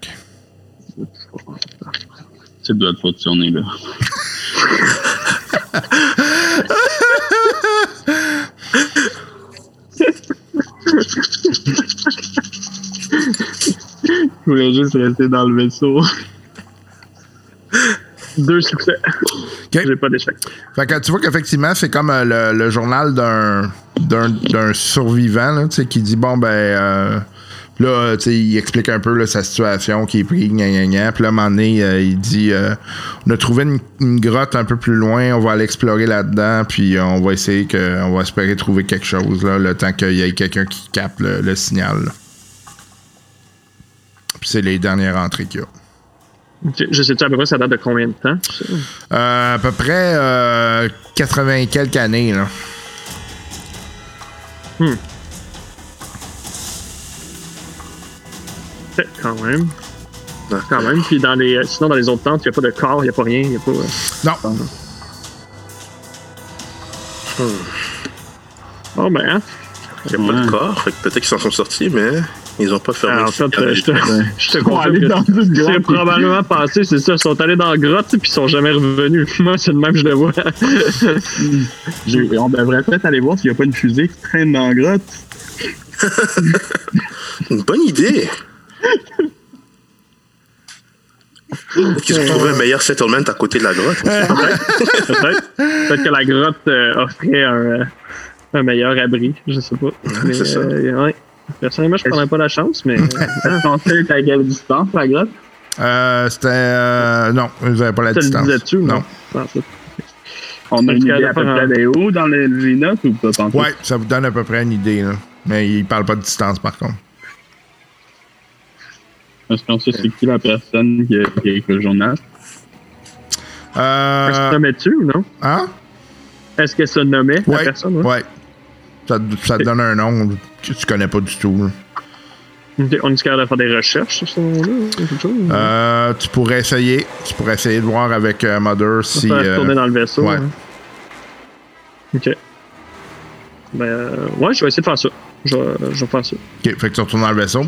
Speaker 6: C'est de votre faute si on est là. Je voulais juste rester dans le vaisseau.
Speaker 4: Deux succès.
Speaker 2: Ok.
Speaker 4: J'ai pas d'échec.
Speaker 2: Fait que tu vois qu'effectivement, c'est comme euh, le, le journal d'un, d'un, d'un survivant là, tu sais, qui dit bon, ben. euh, Là, tu sais, il explique un peu là, sa situation qui est pris, gna gna gna. Puis là, à un moment donné, euh, il dit euh, On a trouvé une, une grotte un peu plus loin, on va aller explorer là-dedans, puis euh, on va essayer que. On va espérer trouver quelque chose, là, le temps qu'il y ait quelqu'un qui capte le, le signal. là. Puis c'est les dernières entrées qu'il y a.
Speaker 4: Je sais-tu à peu près ça date de combien de temps?
Speaker 2: Euh, à peu près euh, 80 et quelques années, là.
Speaker 4: Quand même.
Speaker 5: Ouais.
Speaker 4: Quand même. Puis dans les, sinon, dans les autres tentes, il n'y a pas de corps, il n'y a pas rien. Y a pas. euh,
Speaker 2: Non.
Speaker 4: Oh, ben, hein?
Speaker 5: Il n'y a pas de corps. Fait que peut-être qu'ils s'en sont sortis, mais ils ont pas fermé.
Speaker 4: Ah, en fait, euh, je te, je te
Speaker 6: Ils sont
Speaker 4: confirme
Speaker 6: allés
Speaker 4: que
Speaker 6: dans une
Speaker 4: c'est
Speaker 6: grotte.
Speaker 4: probablement passé, c'est ça. Ils sont allés dans la grotte puis ils sont jamais revenus. Moi, c'est le même, je le vois.
Speaker 6: On devrait peut-être aller voir s'il n'y a pas une fusée qui traîne dans la grotte.
Speaker 5: Une bonne idée. Peut-être qu'ils ont trouvé un meilleur settlement à côté de la grotte?
Speaker 4: Peut-être. Peut-être que la grotte euh, offrait un, euh, un meilleur abri. Je sais pas. Mais,
Speaker 5: c'est ça.
Speaker 4: euh, ouais. Personnellement, je prendrais pas la chance, mais.
Speaker 6: Est-ce qu'on sait à quelle distance la grotte?
Speaker 2: Euh, c'était. euh, non, vous n'avez pas la
Speaker 4: le
Speaker 2: distance.
Speaker 4: disais-tu ou non?
Speaker 2: Non?
Speaker 4: Ah,
Speaker 6: On a une idée à peu
Speaker 4: pas
Speaker 6: près des hauts dans les, les notes ou pas tant
Speaker 2: Ouais, ça vous donne à peu près une idée, là. Mais il parle pas de distance, par contre.
Speaker 6: Est-ce qu'on sait c'est qui la personne qui a, qui a écrit le journal?
Speaker 4: Est-ce que
Speaker 2: Euh.
Speaker 4: se nommait-tu ou non?
Speaker 2: Hein?
Speaker 4: Est-ce qu'elle se nommait, la
Speaker 2: Ouais.
Speaker 4: personne? ouais?
Speaker 2: Ouais. Ça, te- ça te donne un nom que tu connais pas du tout, là.
Speaker 4: Ok, On est capable de faire des recherches sur ce nom-là? quelque chose?
Speaker 2: Euh, tu pourrais essayer. Tu pourrais essayer de voir avec euh, Mother si.
Speaker 4: va
Speaker 2: euh,
Speaker 4: retourner dans le vaisseau.
Speaker 2: ouais.
Speaker 4: hein. Ok. Ben, euh, ouais, je vais essayer de faire ça. Je vais, je vais faire ça.
Speaker 2: Ok, fait que tu retournes dans le vaisseau.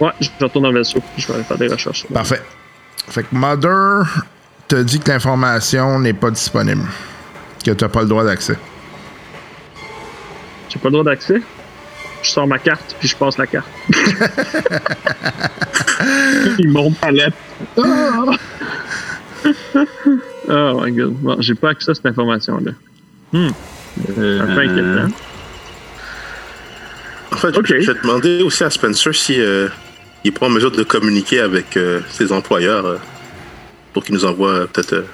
Speaker 4: Ouais, je retourne dans le vaisseau. Je vais aller faire des recherches.
Speaker 2: Parfait. Fait que Mother te dit que l'information n'est pas disponible. Que tu n'as pas le droit d'accès.
Speaker 4: J'ai pas le droit d'accès. Je sors ma carte, puis je passe la carte.
Speaker 6: Il monte à lettre.
Speaker 4: Oh my god. Bon, j'ai pas accès à cette information-là.
Speaker 6: Euh,
Speaker 4: C'est un peu inquiétant.
Speaker 5: En fait, je vais demander aussi à Spencer si euh, il est pas en mesure de communiquer avec euh, ses employeurs euh, pour qu'il nous envoie euh, peut-être euh,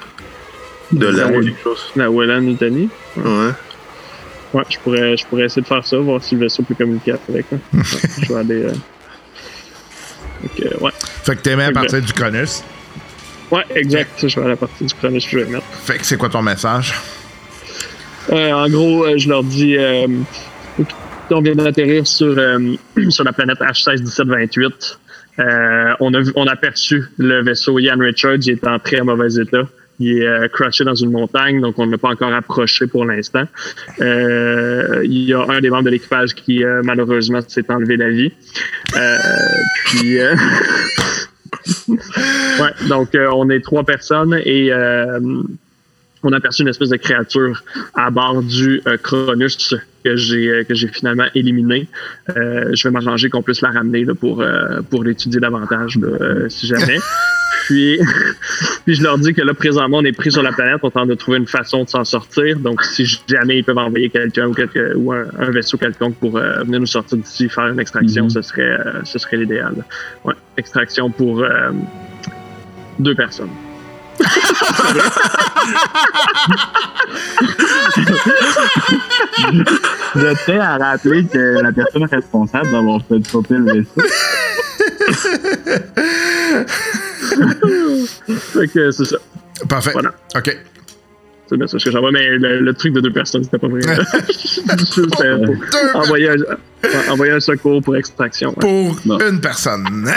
Speaker 5: de ou quelque chose.
Speaker 4: La Welland Nutani.
Speaker 5: Ouais.
Speaker 4: Ouais, je pourrais, je pourrais essayer de faire ça, voir si le vaisseau peut communiquer avec. hein. Ouais, je vais aller. euh, Donc, euh, ouais.
Speaker 2: Fait que t'es à partir du Cronus.
Speaker 4: Ouais, exact. Je vais à la partie du chrono que je vais mettre.
Speaker 2: Fait que c'est quoi ton message?
Speaker 4: Euh, en gros, euh, je leur dis euh, on vient d'atterrir sur, euh, sur la planète H161728. Euh, on, a on aperçu le vaisseau Ian Richards, il est en très mauvais état. Il est euh, crashé dans une montagne, donc on n'a pas encore approché pour l'instant. Euh, il y a un des membres de l'équipage qui malheureusement s'est enlevé la vie. Puis ouais, donc on est trois personnes et on a aperçu une espèce de créature à bord du euh, Cronus que j'ai euh, que j'ai finalement éliminé. Euh, je vais m'arranger qu'on puisse la ramener là, pour euh, pour l'étudier davantage là, si jamais. Puis, puis je leur dis que là présentement on est pris sur la planète, on tente de trouver une façon de s'en sortir. Donc si jamais ils peuvent envoyer quelqu'un ou, quelque- ou un, un vaisseau quelconque pour venir nous sortir d'ici, faire une extraction,
Speaker 6: Mhm.
Speaker 4: ce serait ce serait l'idéal. Ouais, extraction pour deux personnes.
Speaker 6: Je tiens à rappeler que la personne responsable d'avoir fait sauter le vaisseau,
Speaker 4: Fait que c'est ça.
Speaker 2: Parfait.
Speaker 4: Voilà.
Speaker 2: OK.
Speaker 4: C'est le message que j'envoie, mais le, le truc de deux personnes, c'était pas vrai. C'était pour
Speaker 2: Deux
Speaker 4: envoyer, un, ouais, envoyer un secours pour extraction. ouais.
Speaker 2: pour
Speaker 6: Non.
Speaker 2: une personne.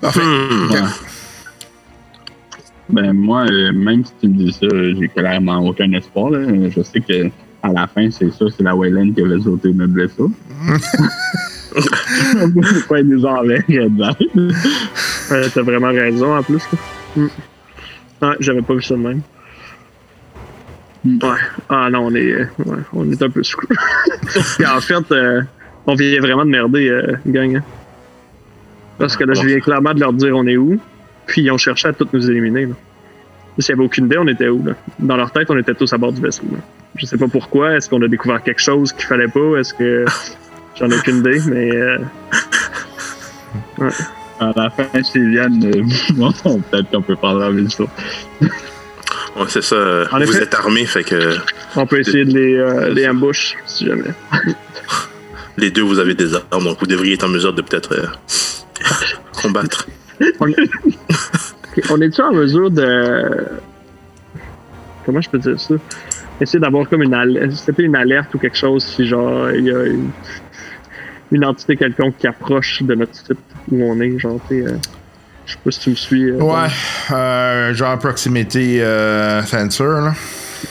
Speaker 2: Parfait.
Speaker 6: Ouais. ben moi, euh, même si tu me dis ça, j'ai clairement aucun espoir. là. Je sais que à la fin, c'est ça, c'est la Wayland qui avait sauté notre vaisseau. Pourquoi ils nous enverraient dedans?
Speaker 4: T'as vraiment raison en plus. Mm. Ouais, j'avais pas vu ça de même. Ouais. Ah non, on est, on est un peu. Et en fait, euh, on vient vraiment de merder, euh, gang. hein. Parce que là, je viens clairement de leur dire on est où, puis ils ont cherché à tous nous éliminer. Là. S'il n'y avait aucune idée, on était où? Dans leur tête, on était tous à bord du vaisseau. Je sais pas pourquoi. Est-ce qu'on a découvert quelque chose qu'il fallait pas? Est-ce que. J'en ai aucune idée, mais. euh,
Speaker 6: À la fin, s'ils viennent, euh, bon, peut-être qu'on peut parler en même temps.
Speaker 5: Ouais, c'est ça.
Speaker 4: En
Speaker 5: vous
Speaker 4: effet.
Speaker 5: êtes armés, fait que
Speaker 4: on peut essayer de les, euh, les ambush, si jamais.
Speaker 5: les deux, vous avez des armes, donc vous devriez être en mesure de peut-être euh, combattre.
Speaker 4: On, est-tu en mesure de. Comment je peux dire ça? Essayer d'avoir comme une alerte. C'était une alerte ou quelque chose si, genre, il y a une, une entité quelconque qui approche de notre site où on est. Genre, tu sais, euh, je sais pas si tu me suis. euh,
Speaker 2: Ouais, euh, genre proximité euh, fencer, là.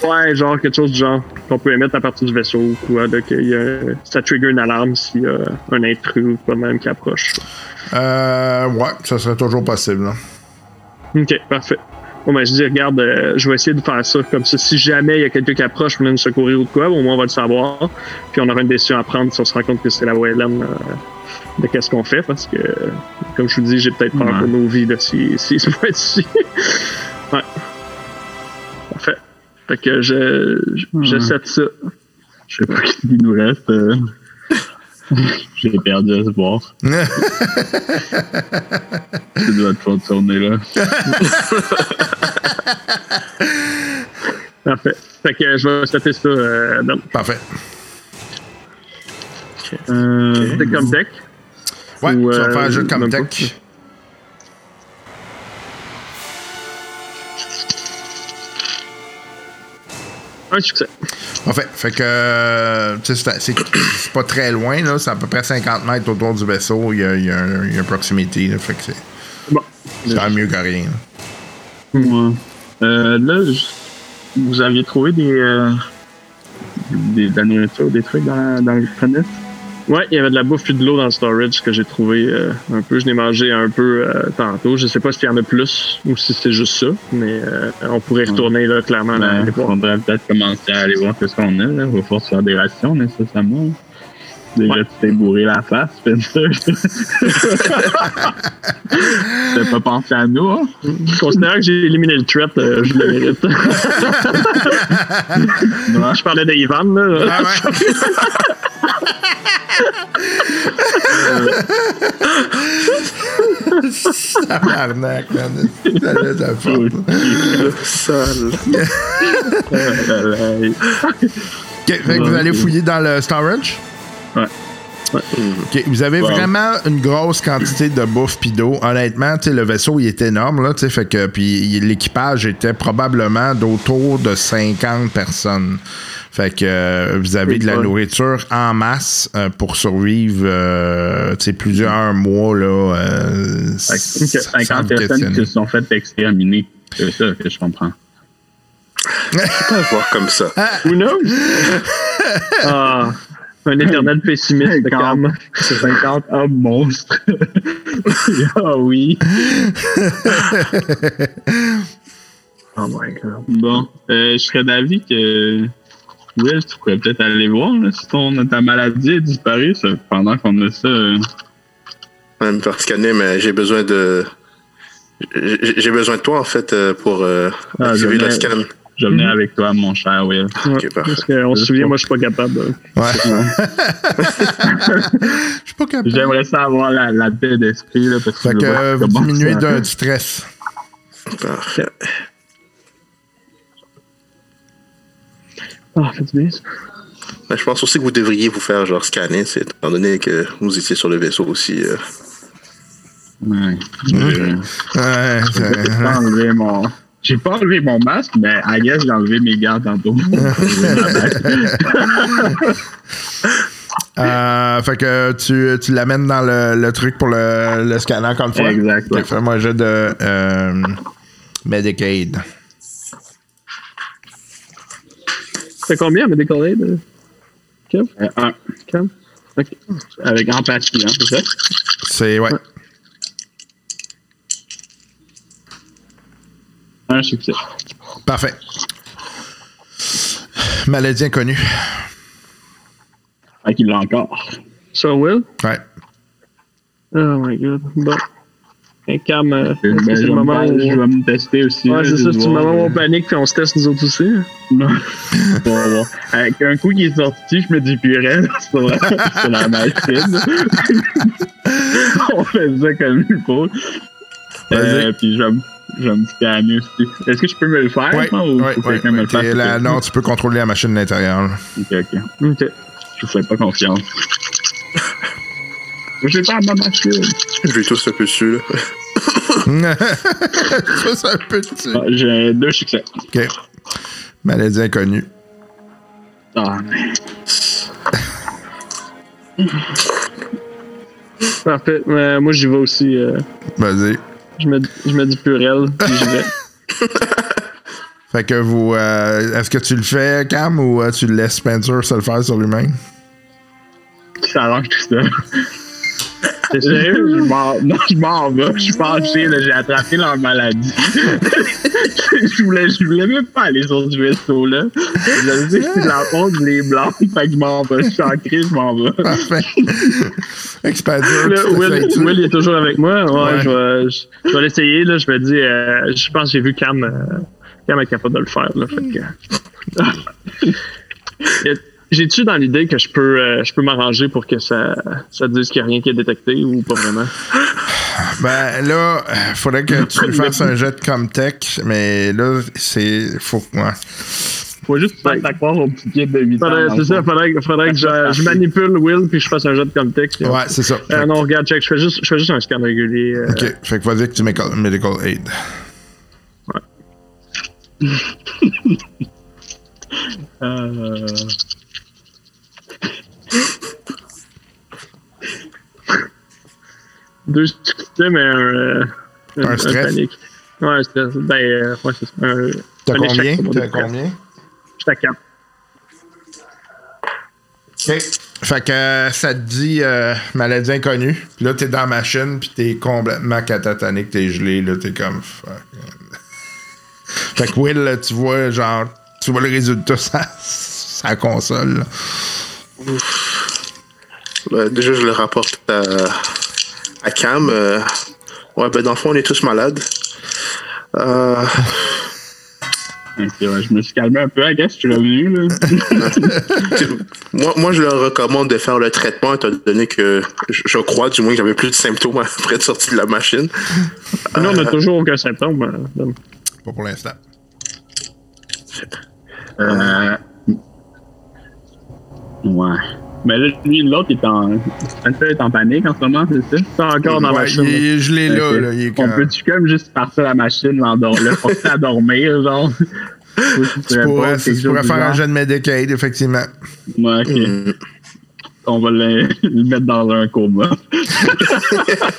Speaker 4: Ouais, genre quelque chose du genre qu'on peut émettre à partir du vaisseau ou quoi. qu'il y a- ça trigger une alarme s'il y a un intrus ou de même qui approche.
Speaker 2: Euh, ouais, ça serait toujours possible, là.
Speaker 4: Ok, parfait. Bon, ben, je dis, regarde, euh, je vais essayer de faire ça comme ça. Si jamais il y a quelqu'un qui approche pour venir nous secourir ou de quoi, au moins on va le savoir. Puis on aura une décision à prendre si on se rend compte que c'est la Wayland euh, de qu'est-ce qu'on fait. Parce que, comme je vous dis, j'ai peut-être peur
Speaker 6: Ouais.
Speaker 4: pour nos vies là, si, si se voit ici. ouais. Parfait. Fait que je, je,
Speaker 6: Ouais.
Speaker 4: ça.
Speaker 6: Je sais pas ce qu'il nous reste. euh. J'ai perdu espoir. C'est de votre faute, on est là.
Speaker 4: Parfait. Fait que je vais setter ça euh, dans
Speaker 2: Parfait.
Speaker 6: Euh,
Speaker 4: c'est comme tech?
Speaker 2: Ouais,
Speaker 4: Ou,
Speaker 2: tu vas
Speaker 4: euh,
Speaker 2: faire un jeu de
Speaker 4: même Un succès.
Speaker 2: Parfait. Fait que, euh, c'est- pas très loin, là. C'est à peu près 50 mètres autour du vaisseau. Il y a, il y a un- il y a un proximité, là. Fait que c'est
Speaker 4: Bon.
Speaker 2: quand mieux que rien. là.
Speaker 6: Ouais. Euh, là, vous aviez trouvé des, euh, des, de la nourriture, des trucs dans, dans le premise?
Speaker 4: Ouais, il y avait de la bouffe puis de l'eau dans le storage que j'ai trouvé euh, un peu. Je l'ai mangé un peu euh, tantôt. Je sais pas s'il y en a plus ou si c'est juste ça, mais euh, on pourrait retourner là, clairement. là,
Speaker 6: Il
Speaker 4: voir.
Speaker 6: faudrait peut-être commencer à aller voir ce qu'on a. Là. Il va falloir se faire des rations nécessairement. Déjà,
Speaker 4: Ouais.
Speaker 6: tu t'es bourré la face, Spencer. T'as pas pensé à nous, hein?
Speaker 4: Considérant que j'ai éliminé le threat, euh, je le mérite.
Speaker 6: Ouais.
Speaker 4: je parlais d'Ivan, là.
Speaker 2: Ah ouais? Tabarnak, man. Ça laisse la porte.
Speaker 5: Sale.
Speaker 2: OK, fait que vous allez fouiller dans le storage?
Speaker 6: Ouais.
Speaker 2: Vous avez vraiment une grosse quantité de bouffe pis d'eau. Honnêtement, tu sais, le vaisseau, il est énorme, là, fait que, puis l'équipage était probablement d'autour de 50 personnes. Fait que euh, vous avez de la nourriture en masse euh, pour survivre, euh, tu sais, plusieurs mois, là. euh,
Speaker 6: Fait que
Speaker 2: sans
Speaker 6: 50
Speaker 2: vous
Speaker 6: personnes qui se sont faites exterminer. C'est ça que je comprends.
Speaker 5: Pas voir comme ça.
Speaker 4: Who knows? ah, un éternel pessimiste, calme.
Speaker 6: C'est 50 hommes monstres. ah oui.
Speaker 4: Oh my god.
Speaker 6: Bon, euh, je serais d'avis que Will, tu pourrais peut-être aller voir là, si ton, ta maladie a disparu ça, pendant qu'on a ça. euh,
Speaker 5: Ouais, me faire scanner, mais j'ai besoin de. j'ai- besoin de toi, en fait, euh, pour euh,
Speaker 6: Ah,
Speaker 5: activer le scan.
Speaker 6: Je venais
Speaker 4: Mhm.
Speaker 6: avec toi, mon cher Will.
Speaker 4: Ouais,
Speaker 5: Ok, parfait.
Speaker 4: parce qu'on se souvient, moi, je suis pas capable.
Speaker 2: Ouais. Je suis pas capable.
Speaker 6: J'aimerais ça avoir la, la paix d'esprit là, parce que
Speaker 2: Fait
Speaker 6: je
Speaker 2: que vous diminuez
Speaker 6: ça-
Speaker 2: de- du stress.
Speaker 5: Parfait.
Speaker 4: Ah, bien, ça.
Speaker 5: Mais je pense aussi que vous devriez vous faire genre scanner, c'est étant donné que vous étiez sur le vaisseau aussi. euh.
Speaker 6: Ouais.
Speaker 2: Ouais,
Speaker 6: J'ai
Speaker 2: c'est-
Speaker 6: pas enlevé mon. J'ai pas enlevé mon masque, mais I guess j'ai enlevé mes gants tantôt.
Speaker 2: Euh, fait que tu, tu l'amènes dans le, le truc pour le, le scanner encore une fois.
Speaker 6: Exact, ouais.
Speaker 2: Fais-moi un jeu de euh, Medicaid.
Speaker 4: C'est combien, Medical Aid? euh, Kev?
Speaker 6: Euh, un.
Speaker 4: Kev?
Speaker 6: Avec empathie, hein, c'est ça?
Speaker 2: C'est, ouais.
Speaker 6: Un succès.
Speaker 2: Parfait. Maladie inconnue.
Speaker 6: Ah, qu'il l'a encore.
Speaker 4: Ça, Will?
Speaker 2: Ouais.
Speaker 4: Oh my god. Bon. Cam, euh,
Speaker 6: Ben,
Speaker 4: c'est
Speaker 6: vais
Speaker 4: le moment
Speaker 6: me,
Speaker 4: où...
Speaker 6: je vais me tester aussi.
Speaker 4: Ouais, c'est ça, c'est le moment où on
Speaker 6: euh,
Speaker 4: panique puis on se teste nous autres aussi. hein.
Speaker 6: Non. On va voir. Avec un coup qui est sorti, je me dis purée, c'est vrai, c'est la machine. on fait ça comme il faut. Euh, puis je vais, me- je vais me scanner. Est-ce que je peux me le faire, ou quelqu'un me le
Speaker 2: là- non, tu peux contrôler la machine de l'intérieur.
Speaker 6: Ok, ok.
Speaker 4: Ok.
Speaker 6: Je vous fais pas confiance. J'ai pas ma machine.
Speaker 5: Je vais tous un peu dessus, là.
Speaker 2: ça, c'est un peu dessus.
Speaker 6: Ah, J'ai deux succès.
Speaker 2: OK. Maladie inconnue.
Speaker 6: Ah,
Speaker 4: Parfait. Euh, moi, j'y vais aussi. euh,
Speaker 2: Vas-y.
Speaker 4: Je, me, je me dis purelle, puis j'y vais.
Speaker 2: Fait que vous. euh, Est-ce que tu le fais, Cam, ou euh, tu le laisses Spencer se le faire sur lui-même?
Speaker 6: ça arrange tout ça.
Speaker 4: C'est
Speaker 6: Je
Speaker 4: sérieux?
Speaker 6: m'en non, je m'en vais. Je suis là, j'ai attrapé leur maladie. je, voulais, je voulais même pas aller sur ce vaisseau-là. Je sais que c'est la faute des blancs, fait que je m'en vais. Je suis en crise, je m'en vais.
Speaker 2: Parfait.
Speaker 4: Là,
Speaker 2: tu
Speaker 4: Will, il est toujours avec moi. Ouais,
Speaker 2: Ouais.
Speaker 4: je vais, je, je vais l'essayer. Là, je me dis, euh, je pense que j'ai vu Cam, euh, Cam est capable de le faire. Là, fait que... J'ai-tu dans l'idée que je peux, euh, je peux m'arranger pour que ça, ça dise qu'il n'y a rien qui est détecté ou pas vraiment?
Speaker 2: Ben là, euh, faudrait que tu fasses un jet de Comtech, mais là, c'est. Faut. Ouais.
Speaker 6: Faut juste faire ta croire au petit kid de 8 ans.
Speaker 4: Faudrait- C'est ça, faudrait, faudrait que je, je manipule Will puis je fasse un jet de Comtech.
Speaker 2: Ouais, c'est ça.
Speaker 4: Euh, non, regarde, check, je fais juste, je fais juste un scan régulier. euh,
Speaker 2: Ok, fait que vas-y que tu mets medical aid.
Speaker 6: Euh,
Speaker 4: Deux succès, mais un, euh,
Speaker 2: Un stress?
Speaker 4: panique. Ouais, stress. Ben, euh, ouais, c'est ça. Un,
Speaker 2: T'as
Speaker 4: un
Speaker 2: combien? T'as combien?
Speaker 4: J'étais à 4.
Speaker 2: Ok. Fait que euh, ça te dit euh, maladie inconnue. Puis là, t'es dans la machine, puis t'es complètement catatonique, t'es gelé, là, t'es comme. fuck. Fait que Will, là, tu vois, genre, tu vois le résultat sur sa console. là.
Speaker 5: Ben, déjà, je le rapporte à, à Cam. euh, ouais, ben, dans le fond, on est tous malades. Euh,
Speaker 6: ouais, je me suis calmé un peu, I guess, je suis revenu. Là.
Speaker 5: moi, moi, je leur recommande de faire le traitement, étant donné que je, je crois, du moins, que j'avais plus de symptômes après être sorti de la machine.
Speaker 4: Nous, on n'a toujours aucun symptôme. euh.
Speaker 2: Pas pour l'instant.
Speaker 6: Euh... Ouais. Mais là, lui, l'autre, il est en. Est en panique en ce moment, c'est ça?
Speaker 4: T'es encore dans la machine.
Speaker 2: il est gelé là, là. Il est
Speaker 6: On peut-tu comme juste partir la machine, l'endormir, le forcer à dormir, genre?
Speaker 2: Tu pourrais, faire un jet de Medicaid, effectivement.
Speaker 6: Ouais, ok.
Speaker 5: Hmm.
Speaker 6: On va le, mettre dans un coma.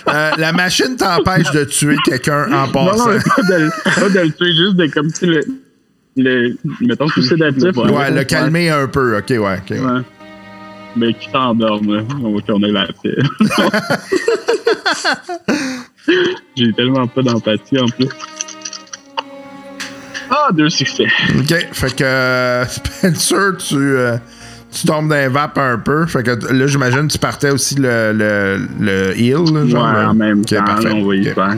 Speaker 2: Euh, la machine t'empêche de tuer quelqu'un en passant.
Speaker 6: non, pas de, le- pas tuer, juste de comme si le. le mettons
Speaker 4: sédatif,
Speaker 6: Ouais,
Speaker 2: Ouais, le calmer un peu. Ok, ouais. ok, ouais.
Speaker 6: Mais qui t'endorme, là. On va tourner la paix. J'ai tellement pas d'empathie en plus. Ah, deux succès.
Speaker 2: Ok, fait que euh, Spencer, tu, euh, tu tombes dans les vapes un peu. Fait que là, j'imagine tu partais aussi le, le, le heal. là, Genre,
Speaker 6: ouais,
Speaker 2: là.
Speaker 6: en même temps,
Speaker 2: parfait.
Speaker 6: là, on va y
Speaker 2: Ok.
Speaker 6: faire.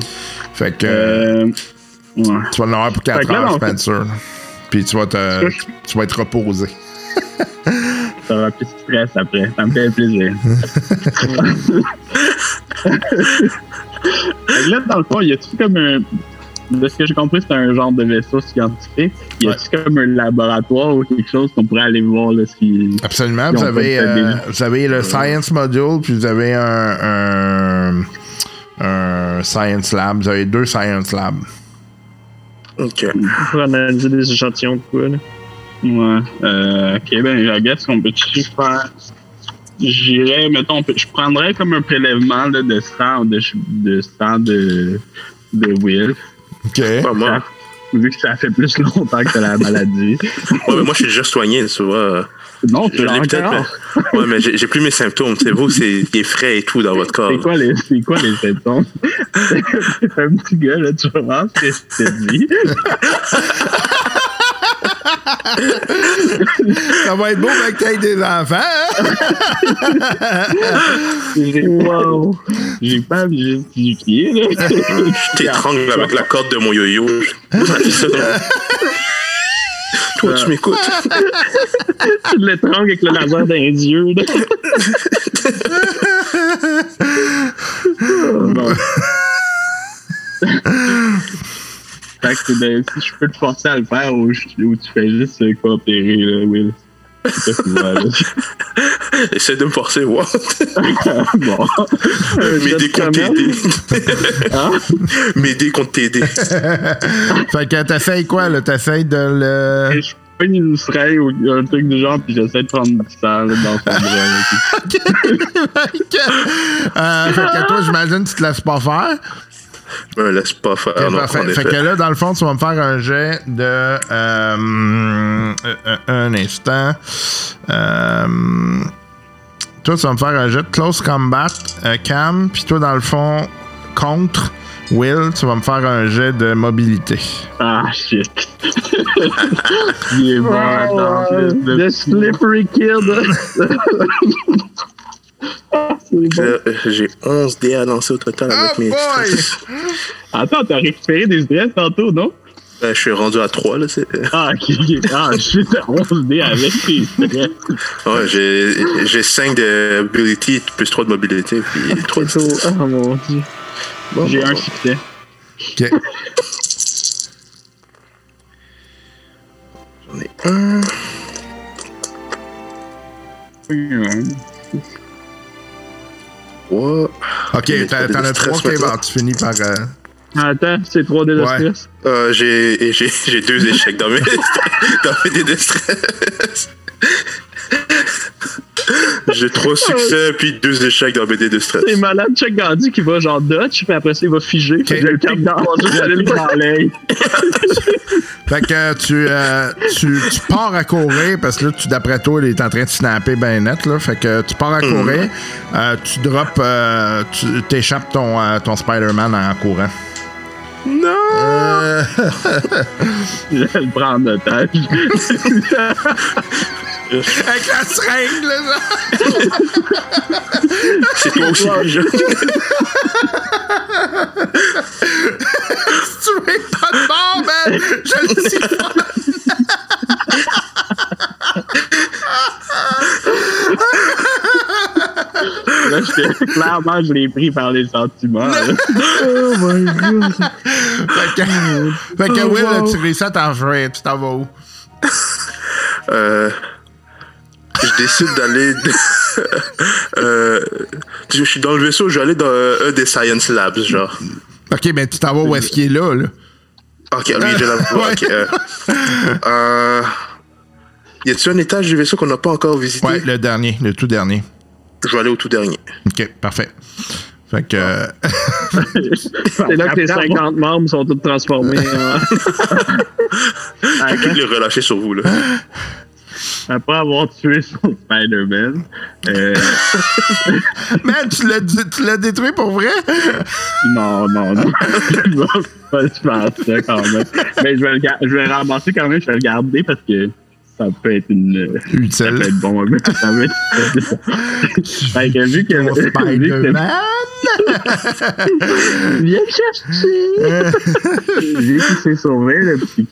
Speaker 2: Fait que
Speaker 6: Euh, ouais.
Speaker 2: tu vas l'avoir pour 4
Speaker 6: Fait que là,
Speaker 2: heures,
Speaker 6: fait-
Speaker 2: Spencer. là. Puis tu vas, te,
Speaker 6: je-
Speaker 2: tu vas être reposé.
Speaker 6: Ça va plus de stress après. Ça me fait plaisir. Là, dans le fond, y a-tu comme un. De ce que j'ai compris, c'est un genre de vaisseau scientifique. Y a-tu comme un laboratoire ou quelque chose qu'on pourrait aller voir là, si.
Speaker 2: Absolument. Vous avez, euh, vous avez le Science Module, puis vous avez un, un, un Science Lab. Vous avez deux Science Labs.
Speaker 5: Ok.
Speaker 4: Pour analyser des échantillons de quoi, là?
Speaker 6: Ouais. Euh, ok, ben, I guess qu'on peut-tu faire. J'irais, mettons, peut- je prendrais comme un prélèvement là, de sang de, ch- de sang de, de Will.
Speaker 2: OK.
Speaker 5: Pas moi.
Speaker 6: vu que ça fait plus longtemps que t'as la maladie.
Speaker 5: Ouais, mais moi, je suis déjà soigné, tu vois.
Speaker 6: Non, tu
Speaker 5: Je
Speaker 6: l'as encore.
Speaker 5: mais- Ouais, mais j'ai plus mes symptômes. C'est vous, c'est des frais et tout dans votre corps.
Speaker 6: C'est quoi les, c'est quoi les symptômes? C'est un petit gars, là, tu vas voir ce que je te dis.
Speaker 2: Ça va être beau avec t'aies des enfants. hein?
Speaker 6: J'ai wow. J'ai pas justifié, là.
Speaker 5: Je t'étrangle avec la corde de mon yo-yo. Toi, tu m'écoutes.
Speaker 4: Tu l'étrangles avec le laser d'un yeux. là.
Speaker 6: Bon. Fait que de- si je peux te forcer à le faire ou, je- ou tu fais juste euh, coopérer, là, Will. C'est ça là.
Speaker 5: Essaie de me forcer, wow.
Speaker 6: bon.
Speaker 5: M'aider contre t'aider.
Speaker 6: Hein?
Speaker 5: M'aider contre t'aider.
Speaker 2: fait que t'essayes quoi, là? T'essayes de le.
Speaker 6: Je fais une spray ou un truc du genre, puis j'essaie de prendre du sang là, dans son bras.
Speaker 2: que, euh, fait que toi, j'imagine que tu te laisses pas faire.
Speaker 5: Je me laisse pas faire.
Speaker 2: Parfait. Fait que là, dans le fond, tu vas me faire un jet de. euh, euh, un instant. Euh, toi, tu vas me faire un jet de close combat, euh, Cam. Puis toi, dans le fond, contre Will, tu vas me faire un jet de mobilité.
Speaker 6: Ah, shit. Il est.
Speaker 4: Oh,
Speaker 6: le-
Speaker 4: The Slippery Kid.
Speaker 5: Euh, j'ai 11 dés à lancer au total avec
Speaker 2: ah,
Speaker 5: mes.
Speaker 6: Attends, t'as récupéré des stress tantôt, non?
Speaker 5: Ben, je suis rendu à 3, là. C'est...
Speaker 6: Ah, ok. Ah, je suis 11 dés avec tes stress.
Speaker 5: ouais, j'ai, 5 de ability, plus 3 de mobilité, puis ah, 3 de...
Speaker 4: Oh,
Speaker 6: j'ai
Speaker 5: bon,
Speaker 6: un
Speaker 5: bon.
Speaker 6: succès.
Speaker 5: J'en ai un. Oui.
Speaker 2: Ok, t'en as
Speaker 5: 3
Speaker 2: qui. Tu finis par. Euh...
Speaker 4: Attends, c'est 3 dés
Speaker 2: de
Speaker 4: stress.
Speaker 5: Euh, j'ai deux échecs dans mes dés de stress. J'ai trois succès puis deux échecs dans dés de stress.
Speaker 4: C'est malade, Chuck Gandhi qui va genre Dutch, puis après ça, il va figer.
Speaker 6: Je
Speaker 4: le cap dans juste aller le
Speaker 6: dans l'œil.
Speaker 2: Fait que tu, euh, tu, tu pars à courir parce que là, tu, d'après toi, il est en train de snapper ben net. Là. Fait que tu pars à courir, euh, tu drops, euh, tu t'échappes ton, euh, ton Spider-Man en courant.
Speaker 5: Non!
Speaker 2: Euh,
Speaker 6: Je vais le prendre de tête.
Speaker 2: Avec la seringue, là, genre.
Speaker 5: C'est toi aussi, Jean.
Speaker 2: tu es pas de bord, man! Je le sais pas!
Speaker 6: Là, j'étais- clairement, je l'ai pris par les sentiments. là.
Speaker 2: Fait que, fait que Will, là, tu réussis à t'enfuir. Tu t'en vas où?
Speaker 5: Euh, je décide d'aller. euh, je suis dans le vaisseau, je vais aller dans un des Science Labs, genre.
Speaker 2: Ok, mais tu t'en vas où est-ce qu'il est là, là?
Speaker 5: Ok, oui, j'ai la
Speaker 2: Ouais.
Speaker 5: ok, euh, euh, y a-t-il un étage du vaisseau qu'on n'a pas encore visité?
Speaker 2: Ouais, le dernier, le tout dernier.
Speaker 5: Je vais aller au tout dernier.
Speaker 2: Ok, parfait. Fait que. euh,
Speaker 4: C'est là que les 50 membres sont tous transformés en.
Speaker 5: Je vais les relâcher sur vous, là.
Speaker 6: Après avoir tué son Spider-Man, euh,
Speaker 2: Man, tu l'as, tu l'as détruit pour vrai?
Speaker 6: non, non, non. je faire ça quand même. Mais je vais, le je vais le ramasser quand même, je vais le garder parce que ça peut être une. Ça
Speaker 2: Utile.
Speaker 6: peut être bon. mais Ça peut être. Fait que vu que.
Speaker 2: Spider-Man?
Speaker 4: Viens chercher!
Speaker 6: Vu qu'il s'est sauvé, le petit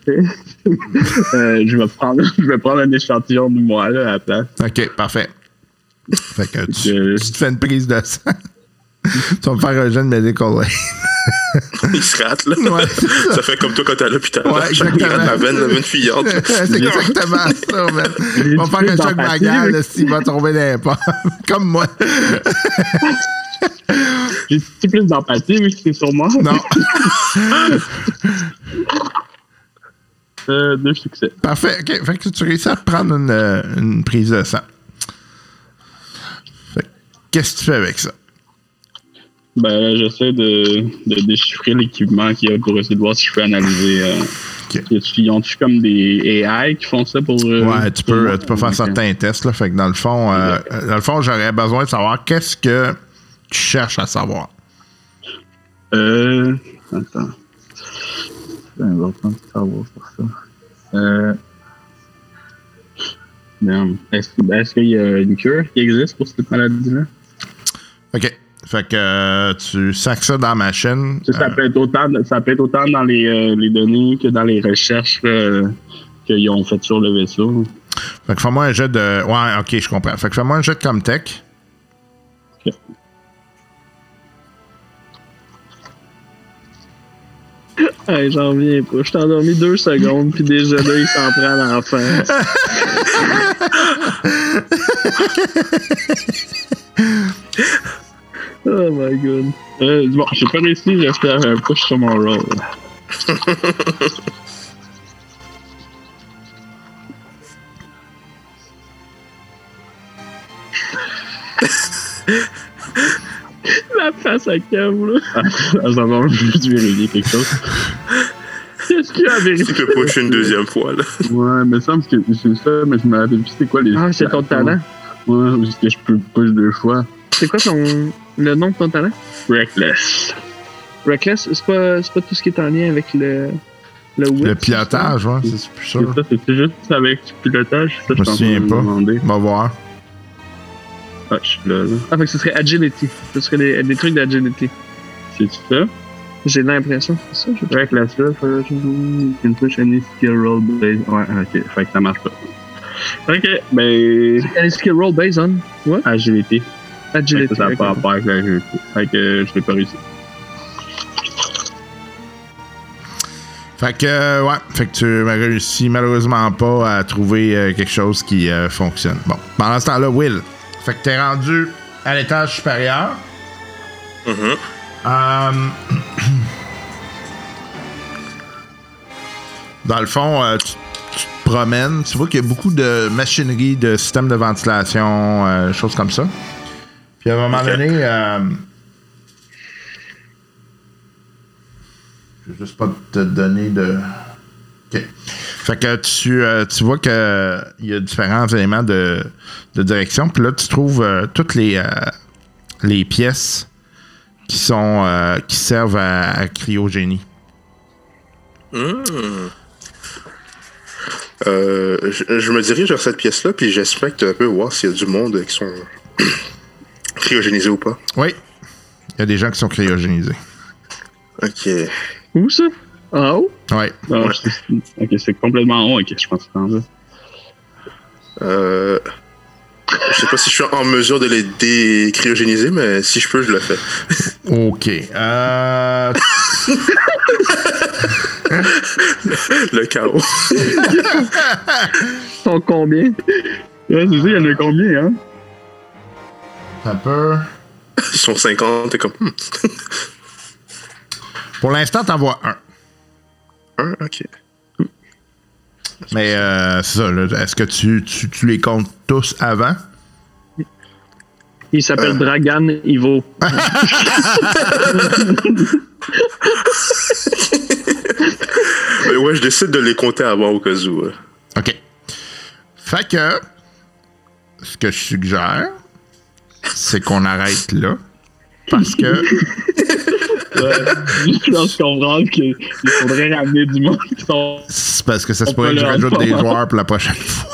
Speaker 6: euh, je, vais prendre, je vais prendre un échantillon de moi là, à la place.
Speaker 2: Ok, parfait. Fait que tu, tu te fais une prise de sang. tu vas me faire un jeune medical aid.
Speaker 5: Il se rate, là.
Speaker 2: Ouais, ça.
Speaker 5: ça fait comme toi quand t'es à l'hôpital.
Speaker 2: Ouais,
Speaker 5: là. Il rate la veine, la veine fuyante.
Speaker 2: C'est exactement ça, man. On va faire un choc
Speaker 6: oui.
Speaker 2: s'il va tomber dans les pommes. Comme moi.
Speaker 6: J'ai plus d'empathie vu que c'est sur moi.
Speaker 2: Non.
Speaker 6: Euh, deux succès.
Speaker 2: Parfait. OK. Fait que tu réussis à prendre une, euh, une prise de sang. Fait que qu'est-ce que tu fais avec ça?
Speaker 6: Ben, là, j'essaie de, de déchiffrer l'équipement qu'il y a pour essayer de voir si je peux analyser euh, Ils ont-tu comme des AI qui font ça pour. euh,
Speaker 2: Ouais, tu peux, tu peux faire certains tests. Là, fait que dans le fond, euh, dans le fond, j'aurais besoin de savoir qu'est-ce que tu cherches à savoir.
Speaker 6: Euh. Attends. C'est important de savoir pour ça. Euh. Est-ce est-ce qu'il y a une cure qui existe pour cette maladie-là?
Speaker 2: OK. Fait que euh, tu sacs ça dans la machine.
Speaker 6: Ça, ça
Speaker 2: Euh,
Speaker 6: peut être autant, ça peut être autant dans les, euh, les données que dans les recherches euh, qu'ils ont faites sur le vaisseau.
Speaker 2: fait que fais-moi un jet de. Ouais, OK, je comprends. Fait que fais-moi un jet de Comtech.
Speaker 4: Hey, j'en reviens pas. Je t'ai endormi deux secondes, puis déjà là, il s'en prend à l'enfant. oh my god.
Speaker 6: Euh, bon, j'ai pas réussi, j'espère un push sur mon roll.
Speaker 4: La face à Cam, là.
Speaker 6: Ah, ça va juste vérifier quelque chose.
Speaker 4: Qu'est-ce qu'il y a à
Speaker 5: Tu te push une deuxième fois, là.
Speaker 6: Ouais, mais ça me semble que c'est ça, mais je me rappelle plus c'est quoi les.
Speaker 4: Ah, c'est ton talent.
Speaker 6: Ouais, ou est-ce que je peux push deux fois?
Speaker 4: C'est quoi ton... le nom de ton talent?
Speaker 6: Reckless.
Speaker 4: Reckless, c'est pas, c'est pas tout ce qui est en lien avec le... Le, whip,
Speaker 2: Le
Speaker 4: c'est
Speaker 2: pilotage, ouais, c'est plus sûr.
Speaker 6: ça, c'est juste avec du pilotage? Ça,
Speaker 2: Je me souviens pas.
Speaker 6: demander.
Speaker 2: On va voir.
Speaker 6: Ah, je suis là, là.
Speaker 4: Ah, fait que ce serait agility. Ce serait des, des trucs d'agility.
Speaker 6: C'est ça?
Speaker 4: J'ai l'impression que c'est ça. je-
Speaker 6: Reckless, là, for- you can push any skill roll based. Ouais, ok, fait que ça marche pas. Ok, ben.
Speaker 4: Un skill roll based on what?
Speaker 6: Agilité. Fait que
Speaker 4: Agility.
Speaker 6: ça n'a pas rapport avec l'agilité. Fait que euh, je l'ai pas réussi.
Speaker 2: Fait que, euh, ouais, fait que tu m'as réussi malheureusement pas à trouver euh, quelque chose qui euh, fonctionne. Bon, pendant ce temps-là, Will, fait que t'es rendu à l'étage supérieur. Euh, Dans le fond, euh, tu, tu te promènes, tu vois qu'il y a beaucoup de machinerie, de systèmes de ventilation, euh, choses comme ça. Puis à un moment donné, euh, je vais juste pas te donner de. OK. Fait que tu, euh, tu vois qu'il y a différents éléments de, de direction. Puis là, tu trouves euh, toutes les, euh, les pièces qui sont qui servent à, à cryogénie.
Speaker 5: Euh, je, je me dirige vers cette pièce-là, puis j'inspecte un peu voir s'il y a du monde qui sont cryogénisés ou pas?
Speaker 2: Oui. Il y a des gens qui sont cryogénisés.
Speaker 5: Ok.
Speaker 4: Où ça? En haut?
Speaker 2: Oui.
Speaker 6: Ah,
Speaker 5: Ouais.
Speaker 6: Ok, c'est complètement en haut. Ok, je pense que c'est en bas.
Speaker 5: Euh, je sais pas si je suis en mesure de les décryogéniser, mais si je peux, je le fais.
Speaker 2: OK. Euh,
Speaker 5: Le chaos.
Speaker 4: Ils sont combien?
Speaker 6: Ouais, c'est ça, il y en a combien, hein?
Speaker 2: Ça peut.
Speaker 5: Ils sont 50, t'es comme. hmm,
Speaker 2: Pour l'instant, t'en vois un.
Speaker 5: un, ok.
Speaker 2: Mais euh, c'est ça. Est-ce que tu, tu, tu les comptes tous avant?
Speaker 4: Il s'appelle Dragan Ivo.
Speaker 5: Mais ouais, je décide de les compter avant au cas où. euh.
Speaker 2: OK. Fait que, ce que je suggère, c'est qu'on arrête là. Parce que,
Speaker 6: Je pense comprendre qu'il faudrait ramener du monde qui sont.
Speaker 2: c'est parce que ça se pourrait que je rajoute des joueurs pour la prochaine fois.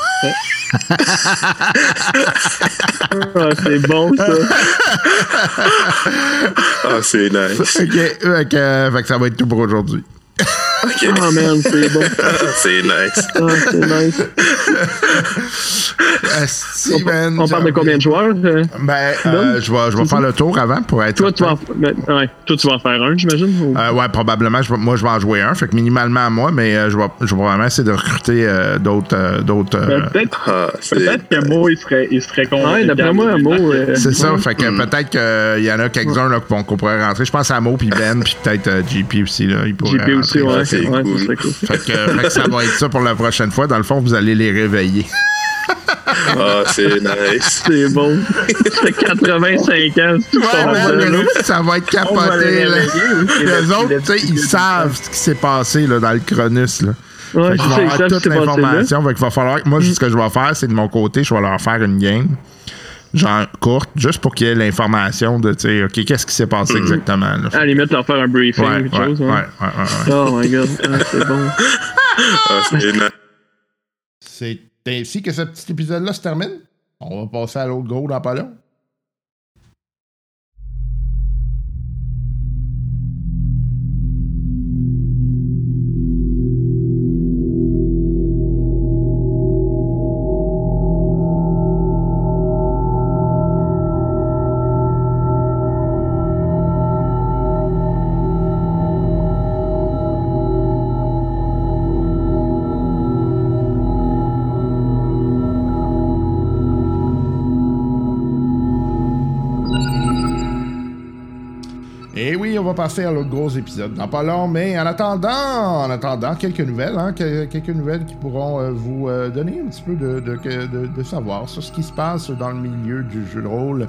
Speaker 4: Ah, c'est bon, ça.
Speaker 5: Ah, c'est nice.
Speaker 2: OK. Fait que ça va être tout pour aujourd'hui.
Speaker 5: Ok.
Speaker 4: Ah, man, c'est bon.
Speaker 5: C'est nice.
Speaker 4: Ah, c'est nice.
Speaker 2: Asti, man,
Speaker 4: On parle de combien de joueurs? euh?
Speaker 2: Ben, euh, je vais, je vais faire le tour avant pour être.
Speaker 4: Toi, tu vas ben, ouais, toi, tu vas en faire un, j'imagine? ou-
Speaker 2: Euh, ouais, probablement. je moi, je vais en jouer un. Fait que minimalement à moi, mais euh, je, vais, je vais probablement essayer de recruter euh, d'autres. euh, d'autres euh,
Speaker 6: Ben, Peut-être
Speaker 5: Ah,
Speaker 6: peut-être que Mo, il serait, il serait convaincu.
Speaker 4: Ouais, d'après moi, un mot. euh,
Speaker 2: c'est ça. Fait que peut-être qu'il y en a quelques-uns là, qu'on qu'on pourrait rentrer. Je pense à Mo puis Ben, puis peut-être euh, JP aussi. Là, il pourrait
Speaker 4: JP aussi,
Speaker 2: rentrer.
Speaker 4: ouais.
Speaker 5: c'est
Speaker 4: ouais,
Speaker 5: cool.
Speaker 4: ça cool.
Speaker 2: Fait que, fait que ça va être ça pour la prochaine fois. Dans le fond, vous allez les réveiller.
Speaker 5: Ah, c'est nice.
Speaker 4: C'est bon. Ça fait 85 ans. c'est tout
Speaker 2: Ouais,
Speaker 4: ça,
Speaker 2: man, va être
Speaker 4: va
Speaker 2: capoté.
Speaker 4: les
Speaker 2: là.
Speaker 4: c'est
Speaker 2: autres, tu sais, ils savent ce qui s'est passé là, dans le Cronus. Là.
Speaker 4: Ouais,
Speaker 2: Fait qu'ils vont avoir toute l'information. Fait qu'il va falloir. Moi, ce que je vais faire, c'est de mon côté, je vais leur faire une game. Genre courte, juste pour qu'il y ait l'information de, tu sais, OK, qu'est-ce qui s'est passé exactement. Là.
Speaker 4: À la limite, leur faire un briefing
Speaker 2: Ouais,
Speaker 4: quelque
Speaker 2: ouais,
Speaker 4: chose.
Speaker 2: ouais,
Speaker 4: ouais.
Speaker 2: ouais, ouais, ouais.
Speaker 4: Oh my god, Ah, c'est bon.
Speaker 5: Ah, c'est
Speaker 2: ainsi que ce petit épisode-là se termine. On va passer à l'autre gros dans pas long. Passer à l'autre gros épisode dans pas long, mais en attendant, en attendant, quelques nouvelles, hein, que- quelques nouvelles qui pourront euh, vous euh, donner un petit peu de, de, savoir sur ce qui se passe dans le milieu du jeu de rôle.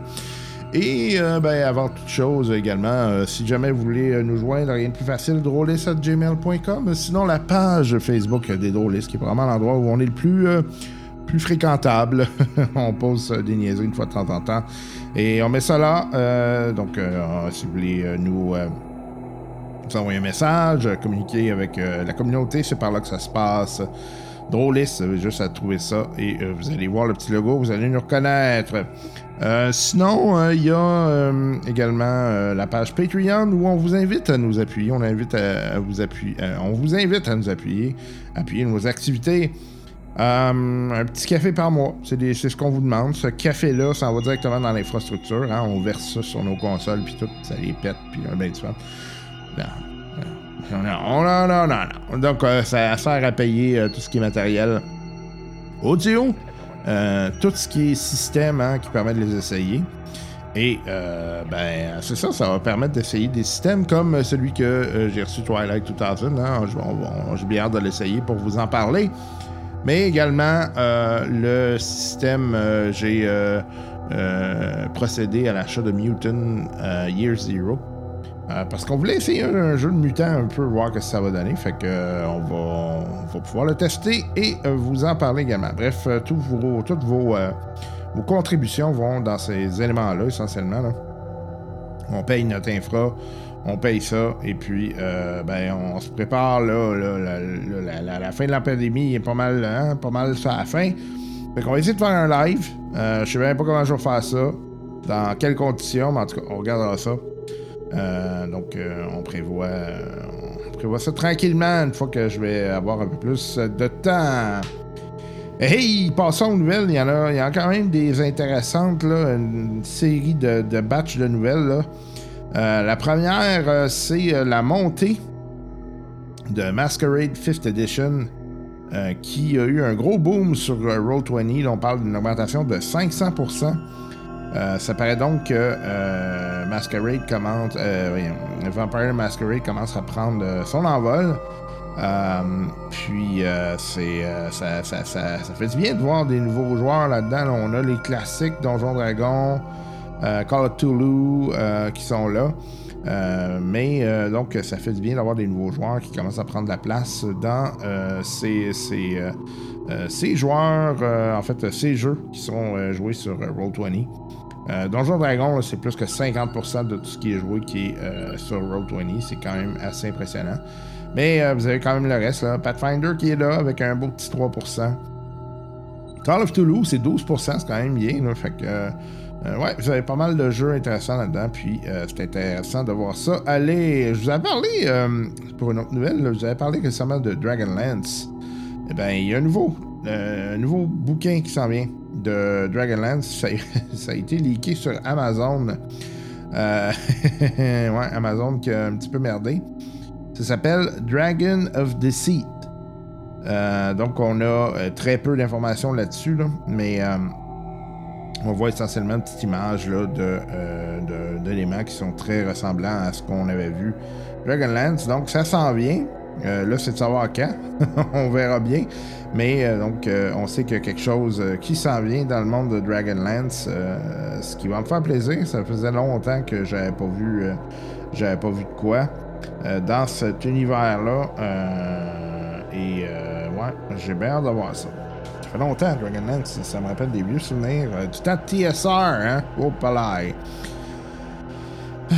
Speaker 2: Et euh, ben, avant toute chose également, si jamais vous voulez nous joindre, rien de plus facile, drôliste.gmail.com. Sinon, la page Facebook des drôlistes, qui est vraiment l'endroit où on est le plus, plus fréquentable. on pose des niaiseries une fois de temps en temps. Et on met ça là. euh, donc, si vous voulez nous, envoyer un message, communiquer avec euh, la communauté, c'est par là que ça se passe. Drôliste, avez juste à trouver ça et euh, vous allez voir le petit logo, vous allez nous reconnaître. Sinon, il y a également la page Patreon où on vous invite à nous appuyer. On invite à, vous appuyer. on vous invite à nous appuyer, appuyer nos activités. Euh, un petit café par mois, c'est ce qu'on vous demande. Ce café-là, ça va directement dans l'infrastructure. hein. On verse ça sur nos consoles, puis tout, ça les pète, puis un ben du fun. Non, non, non, non, non. Donc, euh, ça sert à payer euh, tout ce qui est matériel audio, tout ce qui est système hein, qui permet de les essayer. Et euh, ben, c'est ça, ça va permettre d'essayer des systèmes comme celui que j'ai reçu Twilight 2000. Hein. Je- on- on- J'ai bien hâte de l'essayer pour vous en parler. Mais également, euh, le système, euh, j'ai euh, procédé à l'achat de Mutant Year Zero. Parce qu'on voulait essayer un, jeu de mutant un peu, voir que ça va donner. Fait que on, va, on va pouvoir le tester et vous en parler également. Bref, toutes vos, contributions vont dans ces éléments-là, essentiellement. On paye notre infra, on paye ça, et puis euh, ben, on se prépare là, là, la, la- fin de la pandémie est pas mal, hein, pas mal ça à la fin. Fait qu'on va essayer de faire un live. Euh, je sais même pas comment je vais faire ça, dans quelles conditions, mais en tout cas, on regardera ça. Euh, donc, euh, on prévoit, prévoit ça tranquillement une fois que je vais avoir un peu plus de temps. Hey, passons aux nouvelles. Il y en a, il y a quand même des intéressantes, là, une série de, de batchs de nouvelles. là. Euh, la première, euh, c'est euh, la montée de Masquerade 5th Edition qui a eu un gros boom sur euh, Roll20. Là, on parle d'une augmentation de 500%. Euh, ça paraît donc que Masquerade commence, Vampire Masquerade commence à prendre son envol. Puis c'est ça, ça, ça, ça fait du bien de voir des nouveaux joueurs là-dedans. là. On a les classiques Donjon Dragon, Call of Toulouse euh, qui sont là. Euh, mais euh, donc ça fait du bien d'avoir des nouveaux joueurs qui commencent à prendre la place dans euh, ces, ces, euh, euh, ces joueurs, euh, en fait ces jeux qui sont euh, joués sur euh, Roll20. Euh, Donjon Dragon, c'est plus que 50% de tout ce qui est joué qui est euh, sur Roll20. C'est quand même assez impressionnant. Mais euh, vous avez quand même le reste. Là. Pathfinder qui est là avec un beau petit 3%. Call of Toulouse, c'est 12%, c'est quand même bien. Fait que, euh, ouais, vous avez pas mal de jeux intéressants là-dedans. Puis euh, c'est intéressant de voir ça. Allez, je vous avais parlé, euh, pour une autre nouvelle, je vous avais parlé récemment de Dragonlance. Eh bien, il y a un nouveau, euh, un nouveau bouquin qui s'en vient de Dragonlance. Ça, ça a été leaké sur Amazon. Ouais, Amazon qui a un petit peu merdé. Ça s'appelle Dragon of Deceit. Donc, on a très peu d'informations là-dessus, là, mais on voit essentiellement une petite image euh, de- d'éléments qui sont très ressemblants à ce qu'on avait vu Dragonlance. Donc, ça s'en vient. Euh, là, c'est de savoir quand. on verra bien. Mais euh, donc, on sait qu'il y a quelque chose qui s'en vient dans le monde de Dragonlance, ce qui va me faire plaisir. Ça faisait longtemps que j'avais pas vu, j'avais pas vu de quoi dans cet univers-là. Et ouais, j'ai bien hâte de voir ça. Ça fait longtemps, Dragonlance. Ça, ça me rappelle des vieux souvenirs euh, du temps de TSR, hein? Oh, palais.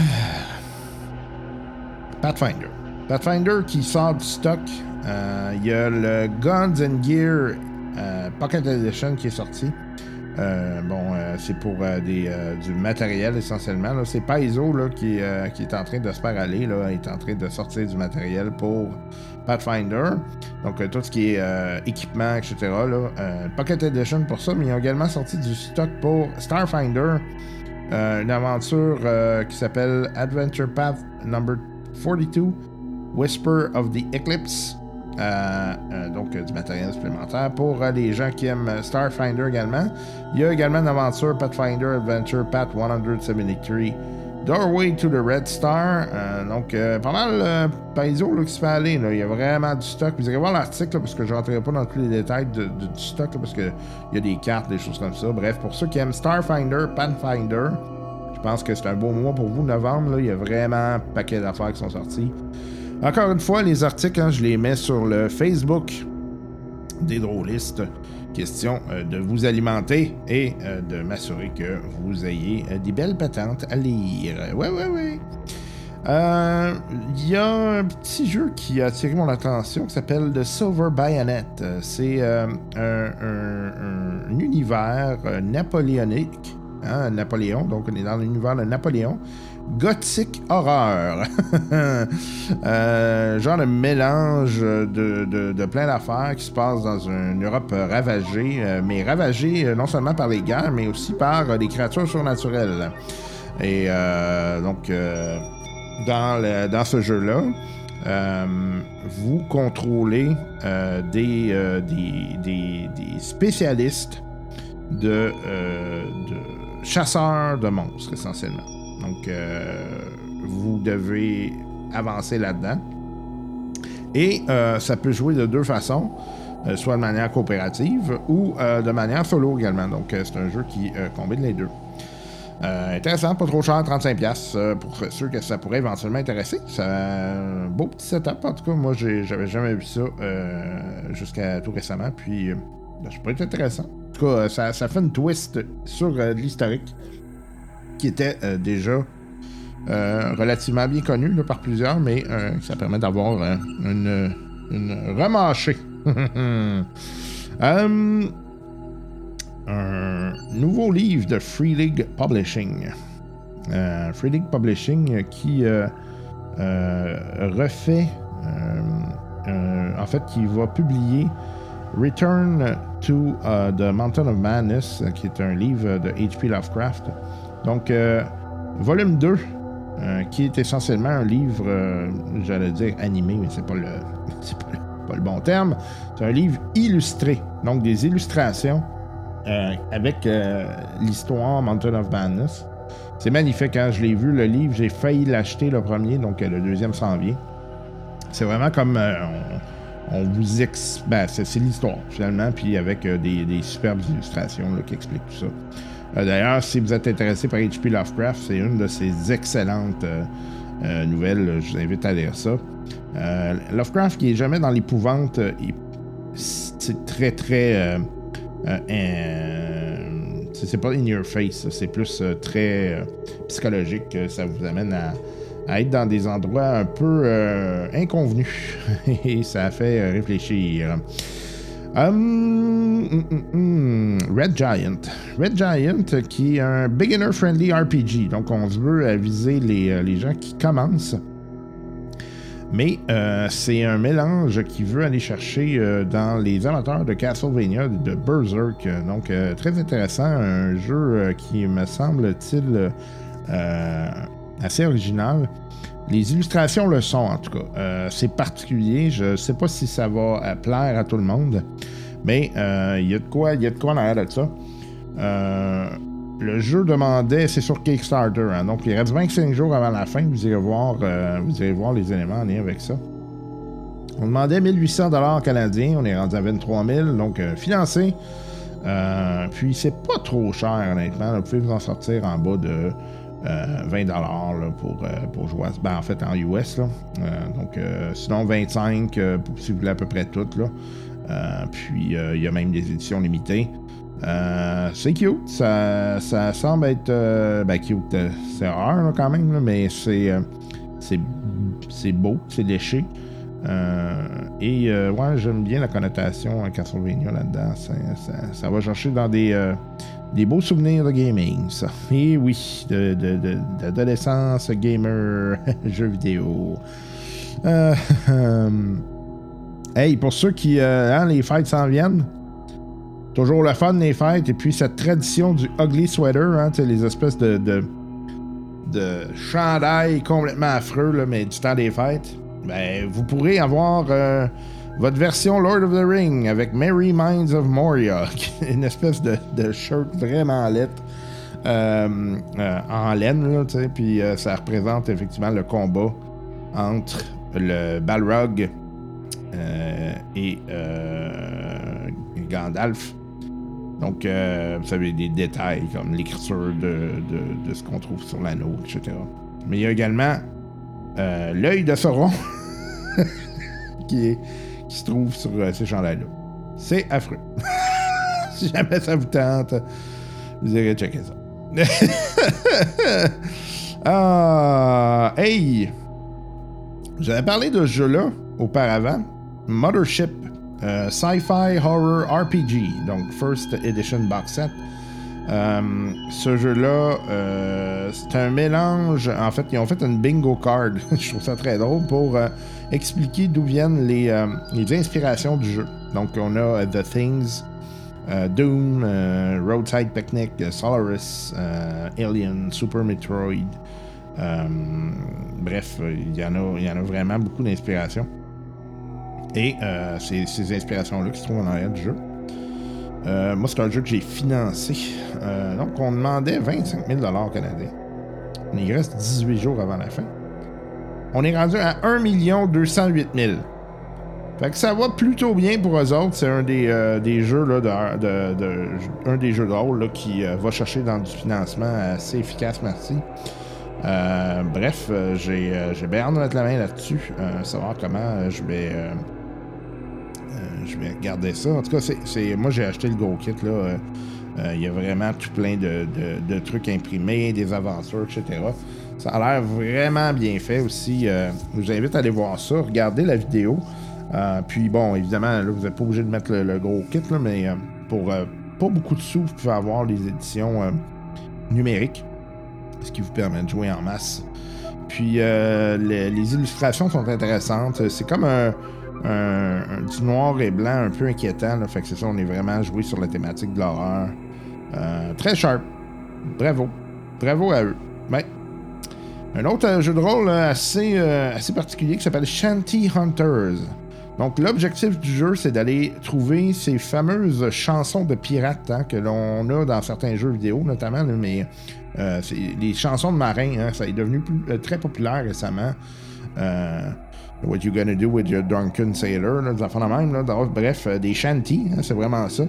Speaker 2: Pathfinder. Pathfinder qui sort du stock. Euh, Il y a le Guns and Gear euh, Pocket Edition qui est sorti. Euh, bon, euh, c'est pour euh, du matériel essentiellement. C'est Paizo là, qui, est en train de se faire aller, là, est en train de sortir du matériel pour Pathfinder. Donc, tout ce qui est équipement, etc. Là, Pocket Edition pour ça, mais ils ont également sorti du stock pour Starfinder, une aventure qui s'appelle Adventure Path Number 42, Whisper of the Eclipse. Euh, euh, donc euh, du matériel supplémentaire pour les gens qui aiment Starfinder également. Il y a également une aventure Pathfinder Adventure Path 173 Doorway to the Red Star. Donc euh, pas mal paiso qui se fait aller. là. Il y a vraiment du stock. Vous irez voir l'article parce que je ne rentrerai pas dans tous les détails du stock parce qu'il y a des cartes, des choses comme ça. Bref, pour ceux qui aiment Starfinder, Pathfinder, je pense que c'est un beau mois pour vous, novembre. Là, il y a vraiment un paquet d'affaires qui sont sorties. Encore une fois, les articles, hein, je les mets sur le Facebook des drôlistes. Question euh, de vous alimenter et euh, de m'assurer que vous ayez euh, des belles patentes à lire. Ouais, ouais, ouais. Il y a un petit jeu qui a attiré mon attention qui s'appelle The Silver Bayonet. C'est un, un- un univers napoléonique. Hein, Napoléon, donc on est dans l'univers de Napoléon. Gothique horreur. Euh, genre de mélange de, de- plein d'affaires qui se passe dans une Europe ravagée, euh, mais ravagée euh, non seulement par les guerres, mais aussi par des créatures surnaturelles. Et donc, dans, dans ce jeu-là, vous contrôlez des, des, des- des spécialistes de, de chasseurs de monstres, essentiellement. Donc, euh, vous devez avancer là-dedans. Et euh, ça peut jouer de deux façons, euh, soit de manière coopérative ou de manière solo également. Donc, c'est un jeu qui combine les deux. Intéressant, pas trop cher, 35$ euh, pour ceux que ça pourrait éventuellement intéresser. C'est un beau petit setup, en tout cas. Moi, j'avais jamais vu ça jusqu'à tout récemment. Puis, euh, ça peut être intéressant. En tout cas, ça, ça fait une twist sur l'historique qui était euh, déjà euh, relativement bien connu par plusieurs, mais euh, ça permet d'avoir une, une un nouveau livre de Free League Publishing. Free League Publishing qui refait, en fait, qui va publier Return to euh, the Mountain of Madness, qui est un livre de H.P. Lovecraft. Donc, euh, volume 2, euh, qui est essentiellement un livre, euh, j'allais dire animé, mais c'est pas le, c'est pas le, bon terme. C'est un livre illustré, donc des illustrations euh, avec l'histoire Mountain of Madness. C'est magnifique. Quand je l'ai vu, le livre, j'ai failli l'acheter le premier, donc le deuxième s'en vient. C'est vraiment comme on, vous ex... Ben, c'est, l'histoire, finalement, puis avec des, superbes illustrations qui expliquent tout ça. Euh, d'ailleurs, si vous êtes intéressé par H.P. Lovecraft, c'est une de ses excellentes euh, euh, nouvelles. Je vous invite à lire ça. Lovecraft, qui est jamais dans l'épouvante, c'est très, très. c'est pas in your face, c'est plus très psychologique. Ça vous amène à, être dans des endroits un peu inconvenus. Et ça fait euh, réfléchir. Hum, hum, hum. Red Giant. Red Giant, qui est un beginner-friendly RPG. Donc, on veut viser les, euh, les gens qui commencent. Mais euh, c'est un mélange qui veut aller chercher euh, dans les amateurs de Castlevania, de Berserk. Donc, très intéressant. Un jeu qui me semble-t-il assez original. Les illustrations le sont, en tout cas. Euh, c'est particulier. Je ne sais pas si ça va euh, plaire à tout le monde. Mais euh, il y a de quoi, y a de quoi en arrière de ça. Le jeu demandait, c'est sur Kickstarter, hein, donc il reste 25 jours avant la fin, vous irez voir, vous voir les éléments en lien avec ça. On demandait 1800 dollars canadiens, on est rendu à 23 000, donc financé. Puis c'est pas trop cher, honnêtement. Vous pouvez vous en sortir en bas de euh, 20 dollars pour, euh, pour jouer. Ben, en fait, en US. Euh, donc, euh, sinon, 25 euh, pour- si vous voulez à peu près tout. Là. Euh, puis, euh, il y a même des éditions limitées. Euh, c'est cute. Ça, ça semble être. euh, ben, cute. euh, c'est rare quand même, mais c'est. euh, c'est c'est beau, c'est léché. Euh, et euh, ouais, j'aime bien la connotation à Castlevania là-dedans. Ça, ça- va chercher dans des, euh, des beaux souvenirs de gaming, ça. Et oui, de- de- de- d'adolescence, gamer, jeux vidéo. Euh, hey, pour ceux qui. euh, hein, les fêtes s'en viennent. Toujours le fun les fêtes. Et puis cette tradition du ugly sweater, hein, les espèces de, de, de chandail complètement affreux, là, mais du temps des fêtes. Ben, vous pourrez avoir euh, votre version Lord of the Ring avec Merry Minds of Moria, une espèce de, shirt vraiment laid. euh, euh, en laine, là, puis euh, ça représente effectivement le combat entre le Balrog et Gandalf. Donc, vous savez, des détails comme l'écriture de, de- ce qu'on trouve sur l'anneau, etc. Mais il y a également l'œil de Sauron qui, est- se trouve sur euh, ces chandails-là. C'est affreux. si jamais ça vous tente, vous irez checker ça. ah, hey! J'avais parlé de ce jeu-là auparavant. Mothership, euh, Sci-Fi Horror RPG, donc First Edition Box Set. Euh, ce jeu-là, euh, c'est un mélange. En fait, ils ont fait une bingo card. Je trouve ça très drôle pour euh, expliquer d'où viennent les, inspirations du jeu. Donc, on a The Things, Doom, Roadside Picnic, Solaris, Alien, Super Metroid. Bref, il y, en a- vraiment beaucoup d'inspirations. Et c'est ces inspirations-là qui se trouvent en arrière du jeu. Euh, moi, c'est un jeu que j'ai financé. Euh, donc, on demandait 25 000 canadiens. Il reste 18 jours avant la fin. On est rendu à 1 208 000. Fait que ça va plutôt bien pour eux autres. C'est un des, euh, des jeux, là, de, de- un des jeux là, qui va chercher dans du financement assez efficace, merci. Bref, j'ai bien de mettre la main là-dessus, savoir comment je vais je vais regarder ça. En tout cas, c'est- moi j'ai acheté le Go Kit là. euh, euh, Il y a vraiment tout plein de, trucs imprimés, des aventures, etc. Ça a l'air vraiment bien fait aussi. euh, je vous invite à aller voir ça, regarder la vidéo. Puis bon, évidemment, là, vous n'êtes pas obligé de mettre le, gros kit, là, mais pour pas beaucoup de sous, vous pouvez avoir les éditions numériques, ce qui vous permet de jouer en masse. Puis les illustrations sont intéressantes. C'est comme un, du noir et blanc un peu inquiétant. Là. Fait que c'est ça, on est vraiment joué sur la thématique de l'horreur. Euh, très sharp. Bravo. Bravo à eux. Ouais. Un autre euh, jeu de rôle euh, assez, assez particulier qui s'appelle Shanty Hunters. Donc, l'objectif du jeu, c'est d'aller trouver ces fameuses chansons de pirates hein, que l'on a dans certains jeux vidéo, notamment, mais les chansons de marins, hein, ça est devenu plus- très populaire récemment. What you gonna do with your drunken sailor, là, des affaires de même. Là, bref, euh, des shanties, hein, c'est vraiment ça.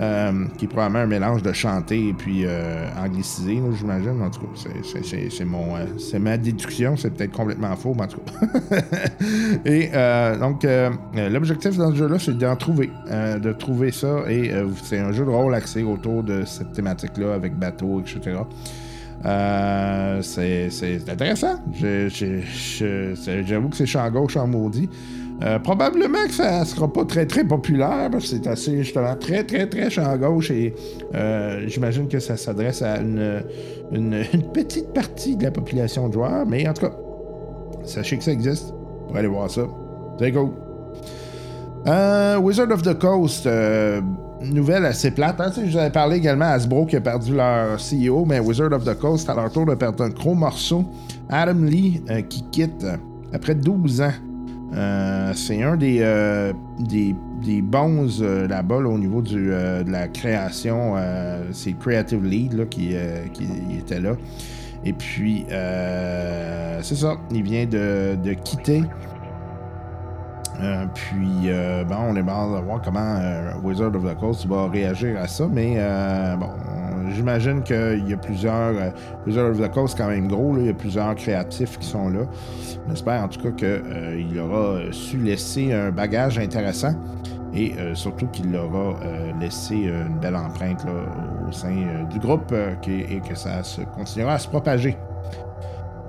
Speaker 2: Euh, qui est probablement un mélange de chanter et puis euh, anglicisé, j'imagine. En tout cas, c'est- mon, euh, c'est ma déduction, c'est peut-être complètement faux, mais en tout cas. et euh, donc, l'objectif dans ce jeu-là, c'est d'en trouver, de trouver ça. Et c'est un jeu de rôle axé autour de cette thématique-là, avec bateau, etc. Euh, c'est intéressant. J'avoue que c'est champ gauche en maudit. Euh, probablement que ça sera pas très très populaire parce que c'est assez justement très très très champ gauche et euh, j'imagine que ça s'adresse à une, petite partie de la population de joueurs, mais en tout cas, sachez que ça existe. Pour aller voir ça. C'est cool. Euh, Wizard of the Coast, nouvelle assez plate. Hein? Tu sais, Je vous avais parlé également à Hasbro qui a perdu leur CEO, mais Wizard of the Coast, à leur tour de perdre un gros morceau. Adam Lee euh, qui quitte après 12 ans. Euh, c'est un des, euh, des, des bons là-bas là, au niveau de la création. c'est Creative Lead là, qui, qui était là. Et puis, c'est ça, il vient de, de quitter. Euh, puis, euh, bon, on est hâte de voir comment euh, Wizard of the Coast va réagir à ça. Mais, bon, j'imagine qu'il y a plusieurs. Wizard of the Coast, quand même gros. il y a plusieurs créatifs qui sont là. On espère en tout cas qu'il aura su laisser un bagage intéressant. Et surtout qu'il aura laissé une belle empreinte au sein du groupe et que ça se continuera à se propager.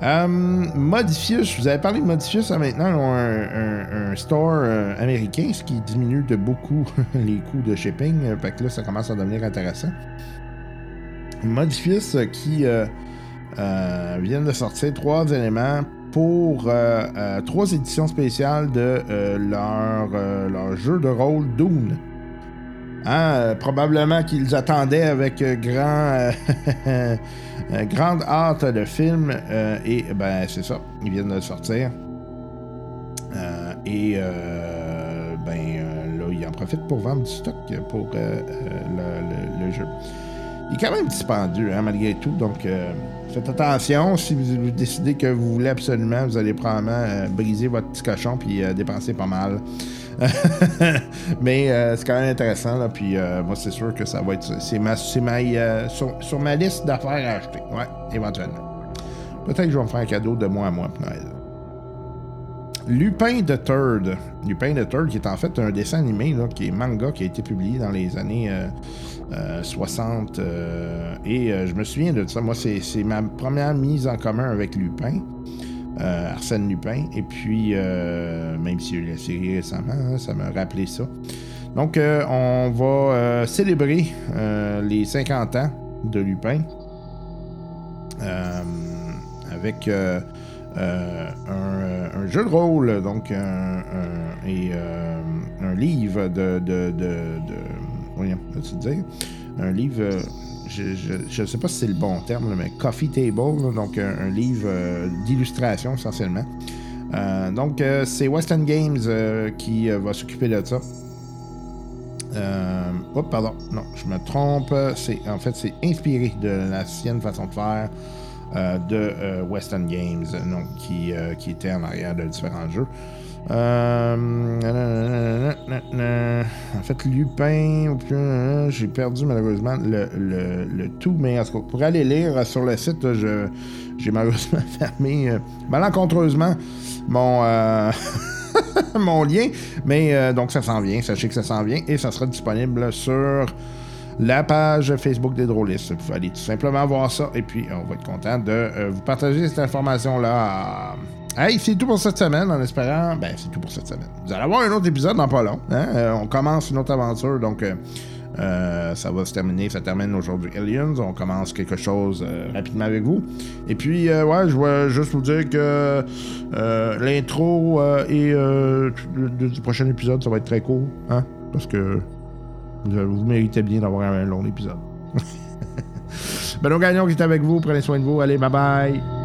Speaker 2: Euh, Modifius, je vous avais parlé de Modifius, hein, maintenant, ils ont un, store euh, américain, ce qui diminue de beaucoup les coûts de shipping. euh, Fait que là, ça commence à devenir intéressant. Modifius euh, qui euh, viennent de sortir trois éléments pour trois éditions spéciales de leur, jeu de rôle Dune. Hein, probablement qu'ils attendaient avec grand, euh, grande hâte le film. euh, et ben c'est ça, ils viennent de le sortir. Euh, et ben là, ils en profitent pour vendre du stock pour le, jeu. Il est quand même dispendieux, hein, malgré tout. Donc, faites attention. Si vous, décidez que vous voulez absolument, vous allez probablement briser votre petit cochon puis dépenser pas mal. Mais euh, c'est quand même intéressant. Là, puis euh, moi, c'est sûr que ça va être. C'est ma, euh, sur, sur ma liste d'affaires à acheter. Ouais, éventuellement. Peut-être que je vais me faire un cadeau de moi à moi Noël. Lupin the Third. Lupin the Third, qui est en fait un dessin animé, là, qui est manga, qui a été publié dans les années euh, euh, 60. euh, et je me souviens de ça. Moi, c'est ma première mise en commun avec Lupin. Euh, Arsène Lupin. Et puis, euh, même si j'ai eu la série récemment, hein, ça m'a rappelé ça. Donc, euh, on va euh, célébrer les 50 ans de Lupin avec un, jeu de rôle, donc un, et un livre de. de, de, de voyons, dire? Un livre. Euh, je ne sais pas si c'est le bon terme, mais Coffee Table, donc un, un livre euh, d'illustration essentiellement. Euh, donc, euh, c'est Western Games euh, qui euh, va s'occuper de ça. Euh, oh, pardon, non, je me trompe. C'est en fait c'est inspiré de l'ancienne façon de faire euh, de euh, Western Games, donc qui, euh, qui était en arrière de différents jeux. Euh, en fait, Lupin, j'ai perdu malheureusement le, le- tout, mais en tout cas, pour aller lire sur le site, j'ai malheureusement fermé euh, malencontreusement mon, euh, mon lien, mais donc ça s'en vient, sachez que ça s'en vient et ça sera disponible sur la page Facebook des drôlistes. Vous pouvez aller tout simplement voir ça et puis on va être content de vous partager cette information-là. Hey, c'est tout pour cette semaine en espérant. Ben, c'est tout pour cette semaine. Vous allez avoir un autre épisode dans pas long. hein? Euh, on commence une autre aventure donc. euh, euh, ça va se terminer, ça termine aujourd'hui Aliens. On commence quelque chose rapidement avec vous. Et puis, ouais, je vais juste vous dire que l'intro et du, prochain épisode, ça va être très court, hein, parce que vous, vous méritez bien d'avoir un long épisode. Benoît Gagnon qui est avec vous. Prenez soin de vous. Allez, bye bye.